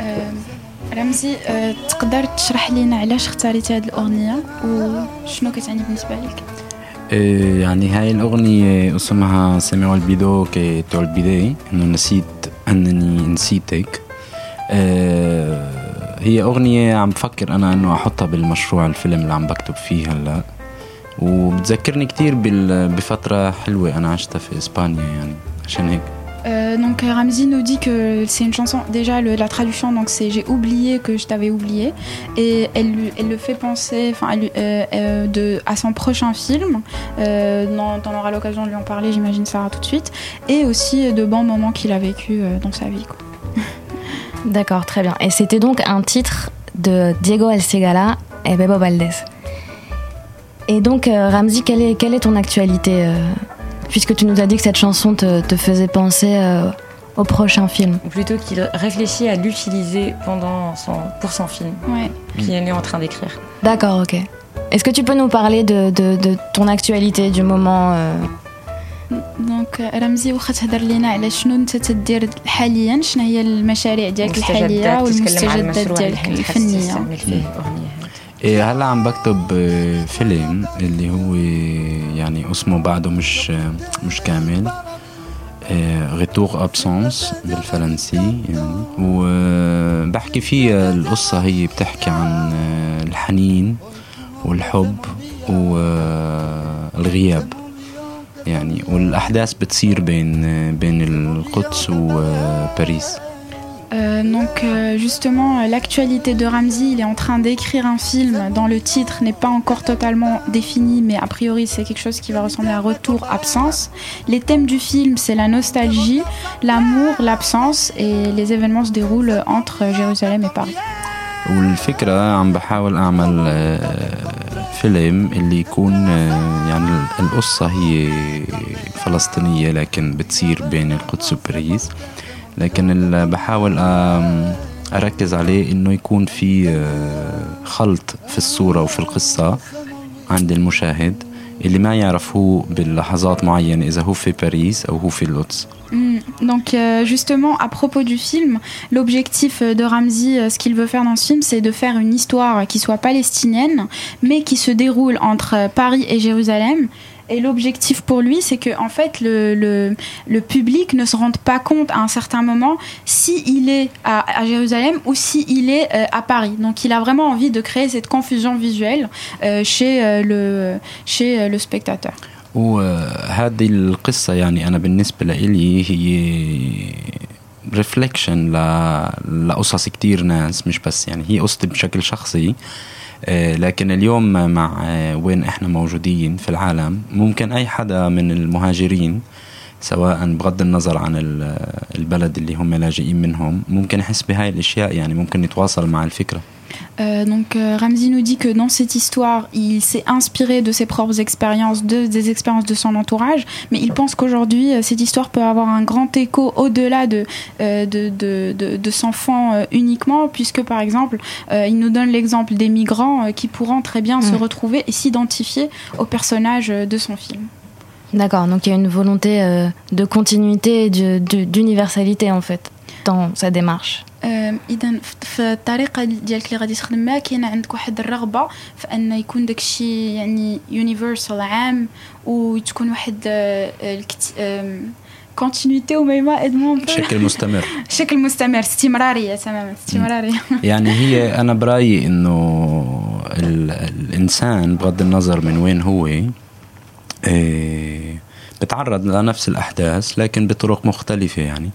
S5: آه، رمزي آه، تقدر تشرح لينا علاش اختاريتي هذه الأغنية وشنو كتعني بالنسبة لك؟
S17: إيه، يعني هاي الأغنية اسمها سمعوا البيدو كي تولبيدي إنه نسيت أنني نسيتك. إيه، هي أغنية عم بفكر أنا إنه أحطها بالمشروع الفيلم اللي عم بكتب فيه هلأ. وبتذكرني كتير بفترة حلوة أنا عشتها في إسبانيا يعني عشان هيك.
S5: Euh, donc euh, Ramzi nous dit que c'est une chanson. Déjà la traduction donc c'est j'ai oublié que je t'avais oublié et elle, elle le fait penser enfin euh, de à son prochain film. Dont on aura l'occasion de lui en parler j'imagine Sarah tout de suite et aussi de bons moments qu'il a vécu dans sa vie.
S2: D'accord, très bien. Et c'était donc un titre de Diego El Cigala et Bebo Valdez. Et donc, Ramzi, quelle est, quelle est ton actualité Puisque tu nous as dit que cette chanson te, te faisait penser euh, au prochain film.
S3: Ou plutôt qu'il réfléchit à l'utiliser pendant son, pour son film
S5: Ouais.
S3: qu'il est en train d'écrire.
S2: D'accord, ok. Est-ce que tu peux nous parler de, de- de ton actualité, du moment euh,
S5: دونك رمزي واخا تهضر لينا على شنو انت تدير حاليا شنو هي المشاريع ديالك الحاليه
S3: المستجدات، تتكلم عن
S5: والمستجدات
S3: المشروع
S5: ديالك
S3: اللي
S5: الفنيه
S17: هلا عم بكتب آه، فيلم اللي هو يعني اسمه بعده مش آه، مش كامل غيتور ابسونس بالفرنسي يعني. وبحكي فيه القصة هي بتحكي عن آه، الحنين والحب والغياب يعني والأحداث بتصير بين آه، بين القدس وباريس
S5: Euh, donc euh, justement, euh, l'actualité de Ramzi, il est en train d'écrire un film dont le titre n'est pas encore totalement défini, mais a priori c'est quelque chose qui va ressembler à Retour Absence. Les thèmes du film, c'est la nostalgie, l'amour, l'absence, et les événements se déroulent entre Jérusalem et Paris.
S17: والفكرة عم بحاول أعمل آه، فيلم اللي يكون آه، يعني ال- القصة هي فلسطينية لكن بتصير بين القدس وباريس لكن ال- بحاول آم، أركز عليه إنه يكون في آه، خلط في الصورة وفي القصة عند المشاهد اللي ما يعرف هو باللحظات معينة إذا هو في باريس أو هو في القدس
S5: Hmm, Donc euh, justement, à propos du film, l'objectif euh, de Ramsey, euh, ce qu'il veut faire dans ce film, c'est de faire une histoire qui soit palestinienne, mais qui se déroule entre euh, Paris et Jérusalem. Et l'objectif pour lui, c'est que en fait, le, le, le public ne se rende pas compte à un certain moment si il est à, à Jérusalem ou si il est euh, à Paris. Donc, il a vraiment envie de créer cette confusion visuelle euh, chez euh, le chez euh, le spectateur.
S17: وهذه القصة يعني أنا بالنسبة لإلي هي ريفليكشن لقصص كتير ناس مش بس يعني هي قصتي بشكل شخصي آه، لكن اليوم مع آه، وين إحنا موجودين في العالم ممكن أي حدا من المهاجرين سواء بغض النظر عن ال- البلد اللي هم لاجئين منهم ممكن يحس بهاي الأشياء يعني ممكن يتواصل مع الفكرة.
S5: Euh, donc euh, Ramsey nous dit que dans cette histoire, il s'est inspiré de ses propres expériences, de, des expériences de son entourage, mais il pense qu'aujourd'hui, euh, cette histoire peut avoir un grand écho au-delà de, euh, de, de, de, de son fond euh, uniquement, puisque par exemple, il nous donne l'exemple des migrants qui pourront très bien se
S2: Mm.
S5: retrouver et s'identifier au personnage de son film.
S2: D'accord, donc il y a une volonté de continuité d'universalité en fait dans sa démarche.
S5: إذا في الطريقة ديالك اللي غادي تخدم بها كاين عندك واحد الرغبة في أن يكون داك الشيء يعني يونيفرسال عام وتكون واحد كونتينيتي وما ادمون
S17: بشكل مستمر.
S5: بشكل مستمر استمرارية تماما استمرارية.
S17: يعني هي أنا برأيي إنه ال- الإنسان بغض النظر من وين هو إيه، بتعرض لنفس الأحداث لكن بطرق مختلفة يعني.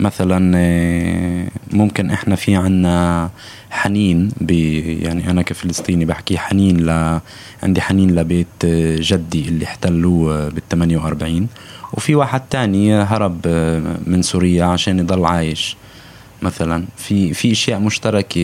S17: مثلا إيه، ممكن إحنا في عنا حنين ب يعني أنا كفلسطيني بحكي حنين ل عندي حنين لبيت آه، جدي اللي احتلوه بال 48 وفي واحد تاني هرب آه، من سوريا عشان يضل عايش. مثلا في في أشياء مشتركة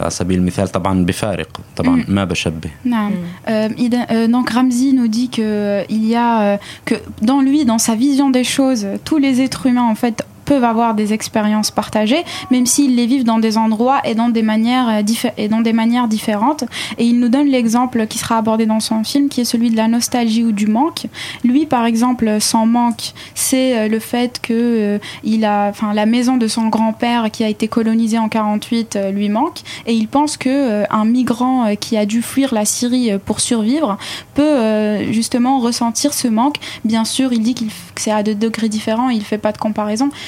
S17: على سبيل المثال طبعا بفارق طبعا. ما بشبه.
S5: il- euh, donc Ramsey nous dit que il y a que dans lui, dans sa vision des choses, tous les êtres humains en fait peuvent avoir des expériences partagées, même s'ils les vivent dans des endroits et dans des manières euh, et dans des manières différentes. Et il nous donne l'exemple qui sera abordé dans son film, qui est celui de la nostalgie ou du manque. Lui, par exemple, son manque, c'est euh, le fait que euh, il a, enfin, la maison de son grand-père qui a été colonisée en 48 euh, lui manque, et il pense que euh, un migrant euh, qui a dû fuir la Syrie euh, pour survivre peut euh, justement ressentir ce manque. Bien sûr, il dit que c'est à deux degrés différents, il fait pas de comparaison,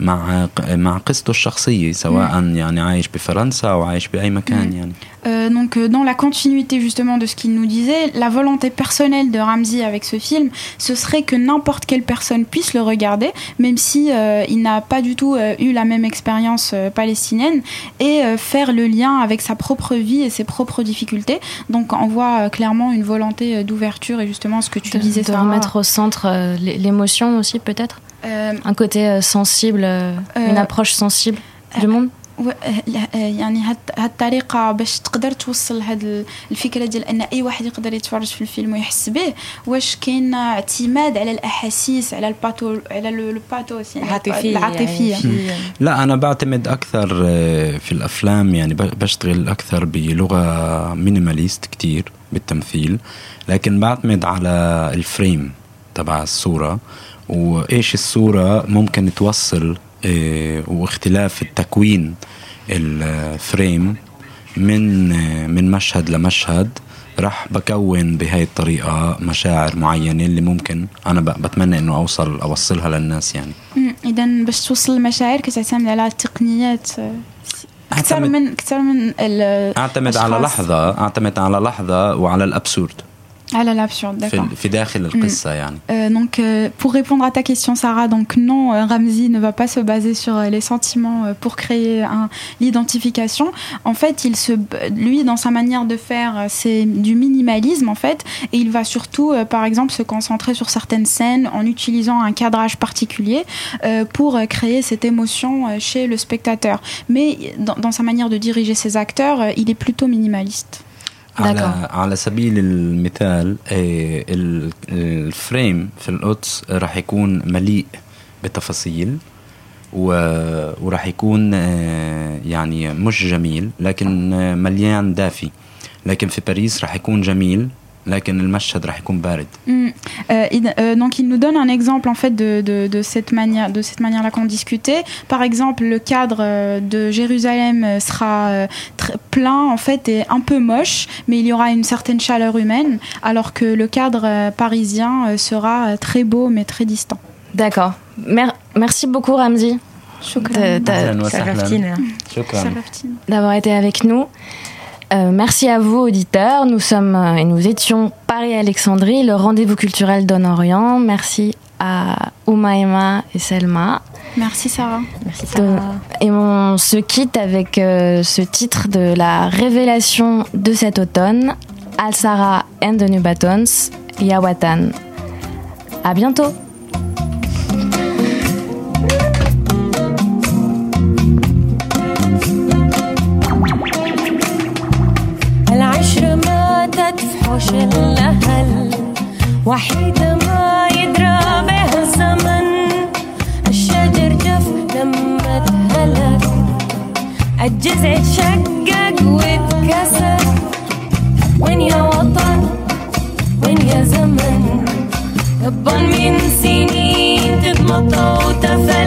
S17: مع ق- مع قصته الشخصية سواء يعني عايش بفرنسا او عايش باي مكان يعني
S5: Euh, donc euh, dans la continuité justement de ce qu'il nous disait, la volonté personnelle de Ramsey avec ce film, ce serait que n'importe quelle personne puisse le regarder, même si euh, il n'a pas du tout euh, eu la même expérience euh, palestinienne, et euh, faire le lien avec sa propre vie et ses propres difficultés. Donc on voit euh, clairement une volonté euh, d'ouverture et justement ce que tu
S2: de,
S5: disais,
S2: de
S5: Sarah.
S2: remettre au centre euh, l'é- l'émotion aussi peut-être
S5: Euh,
S2: Un côté euh, sensible euh, une
S5: Euh,
S2: approche sensible du monde
S5: يعني هاد الطريقة باش تقدر توصل هاد ال- الفكرة ديال أن أي واحد يقدر يتفرج في الفيلم ويحس به واش كاين اعتماد على الأحاسيس على الباتو على الباتوس يعني
S3: العاطفية
S5: العاطفية.
S17: لا أنا بعتمد أكثر آه، في الأفلام يعني ب- بشتغل أكثر بلغة مينيماليست كتير بالتمثيل لكن بعتمد على الفريم تبع الصورة. وإيش الصورة ممكن توصل آه، واختلاف التكوين الفريم من آه، من مشهد لمشهد راح بكون بهاي الطريقة مشاعر معينة اللي ممكن أنا بتمنى إنه أوصل أوصلها للناس يعني.
S5: إذا باش توصل المشاعر كتعتمد على التقنيات. أكثر من أكثر من
S17: أعتمد على. لحظة أعتمد على لحظة وعلى الأبسورد.
S5: Ah là, l'absurde, d'accord.
S17: في في داخل القصة يعني
S5: Euh, donc, euh, pour répondre à ta question, Sarah, donc non, euh, Ramsey ne va pas se baser sur euh, les sentiments euh, pour créer un- l'identification. En fait, il se, lui, dans sa manière de faire, euh, c'est du minimalisme en fait, et il va surtout, euh, par exemple, se concentrer sur certaines scènes en utilisant un cadrage particulier euh, pour euh, créer cette émotion euh, chez le spectateur. Mais dans, dans sa manière de diriger ses acteurs, euh, il est plutôt minimaliste.
S17: على على سبيل المثال آه، ال- الفريم في القدس راح يكون مليء بتفاصيل وراح يكون آه، يعني مش جميل لكن آه، مليان دافي. لكن في باريس راح يكون جميل لكن المشهد راح يكون بارد
S5: Mm. Euh, il- euh, donc il nous donne un exemple en fait de, de, de cette manière de cette manière là qu'on discutait. Par exemple, le cadre euh, de Jérusalem euh, sera euh, très plein en fait et un peu moche, mais il y aura une certaine chaleur humaine, alors que le cadre euh, parisien euh, sera euh, très beau mais très distant.
S2: D'accord. Mer- merci beaucoup, Ramzi. De- de-
S17: أهلاً وسهلاً. شكرا
S2: d'avoir été avec nous. Euh, merci à vous, auditeurs. Nous sommes euh, et nous étions Paris-Alexandrie, le rendez-vous culturel d'On-Orient. Merci à Oumaima et Selma.
S5: Merci Sarah.
S3: Merci
S2: Et on se quitte avec euh, ce titre de la révélation de cet automne, Al-Sara and the New Batons, Yawatan. À bientôt.
S19: العشرة ماتت في حوش الأهل وحيدة ما يدرى بها الزمن. الشجر جف لما اتهلك الجذع اتشقق واتكسر وين يا وطن؟ وين يا زمن؟ غضبان من سنين تتمطى وتفلك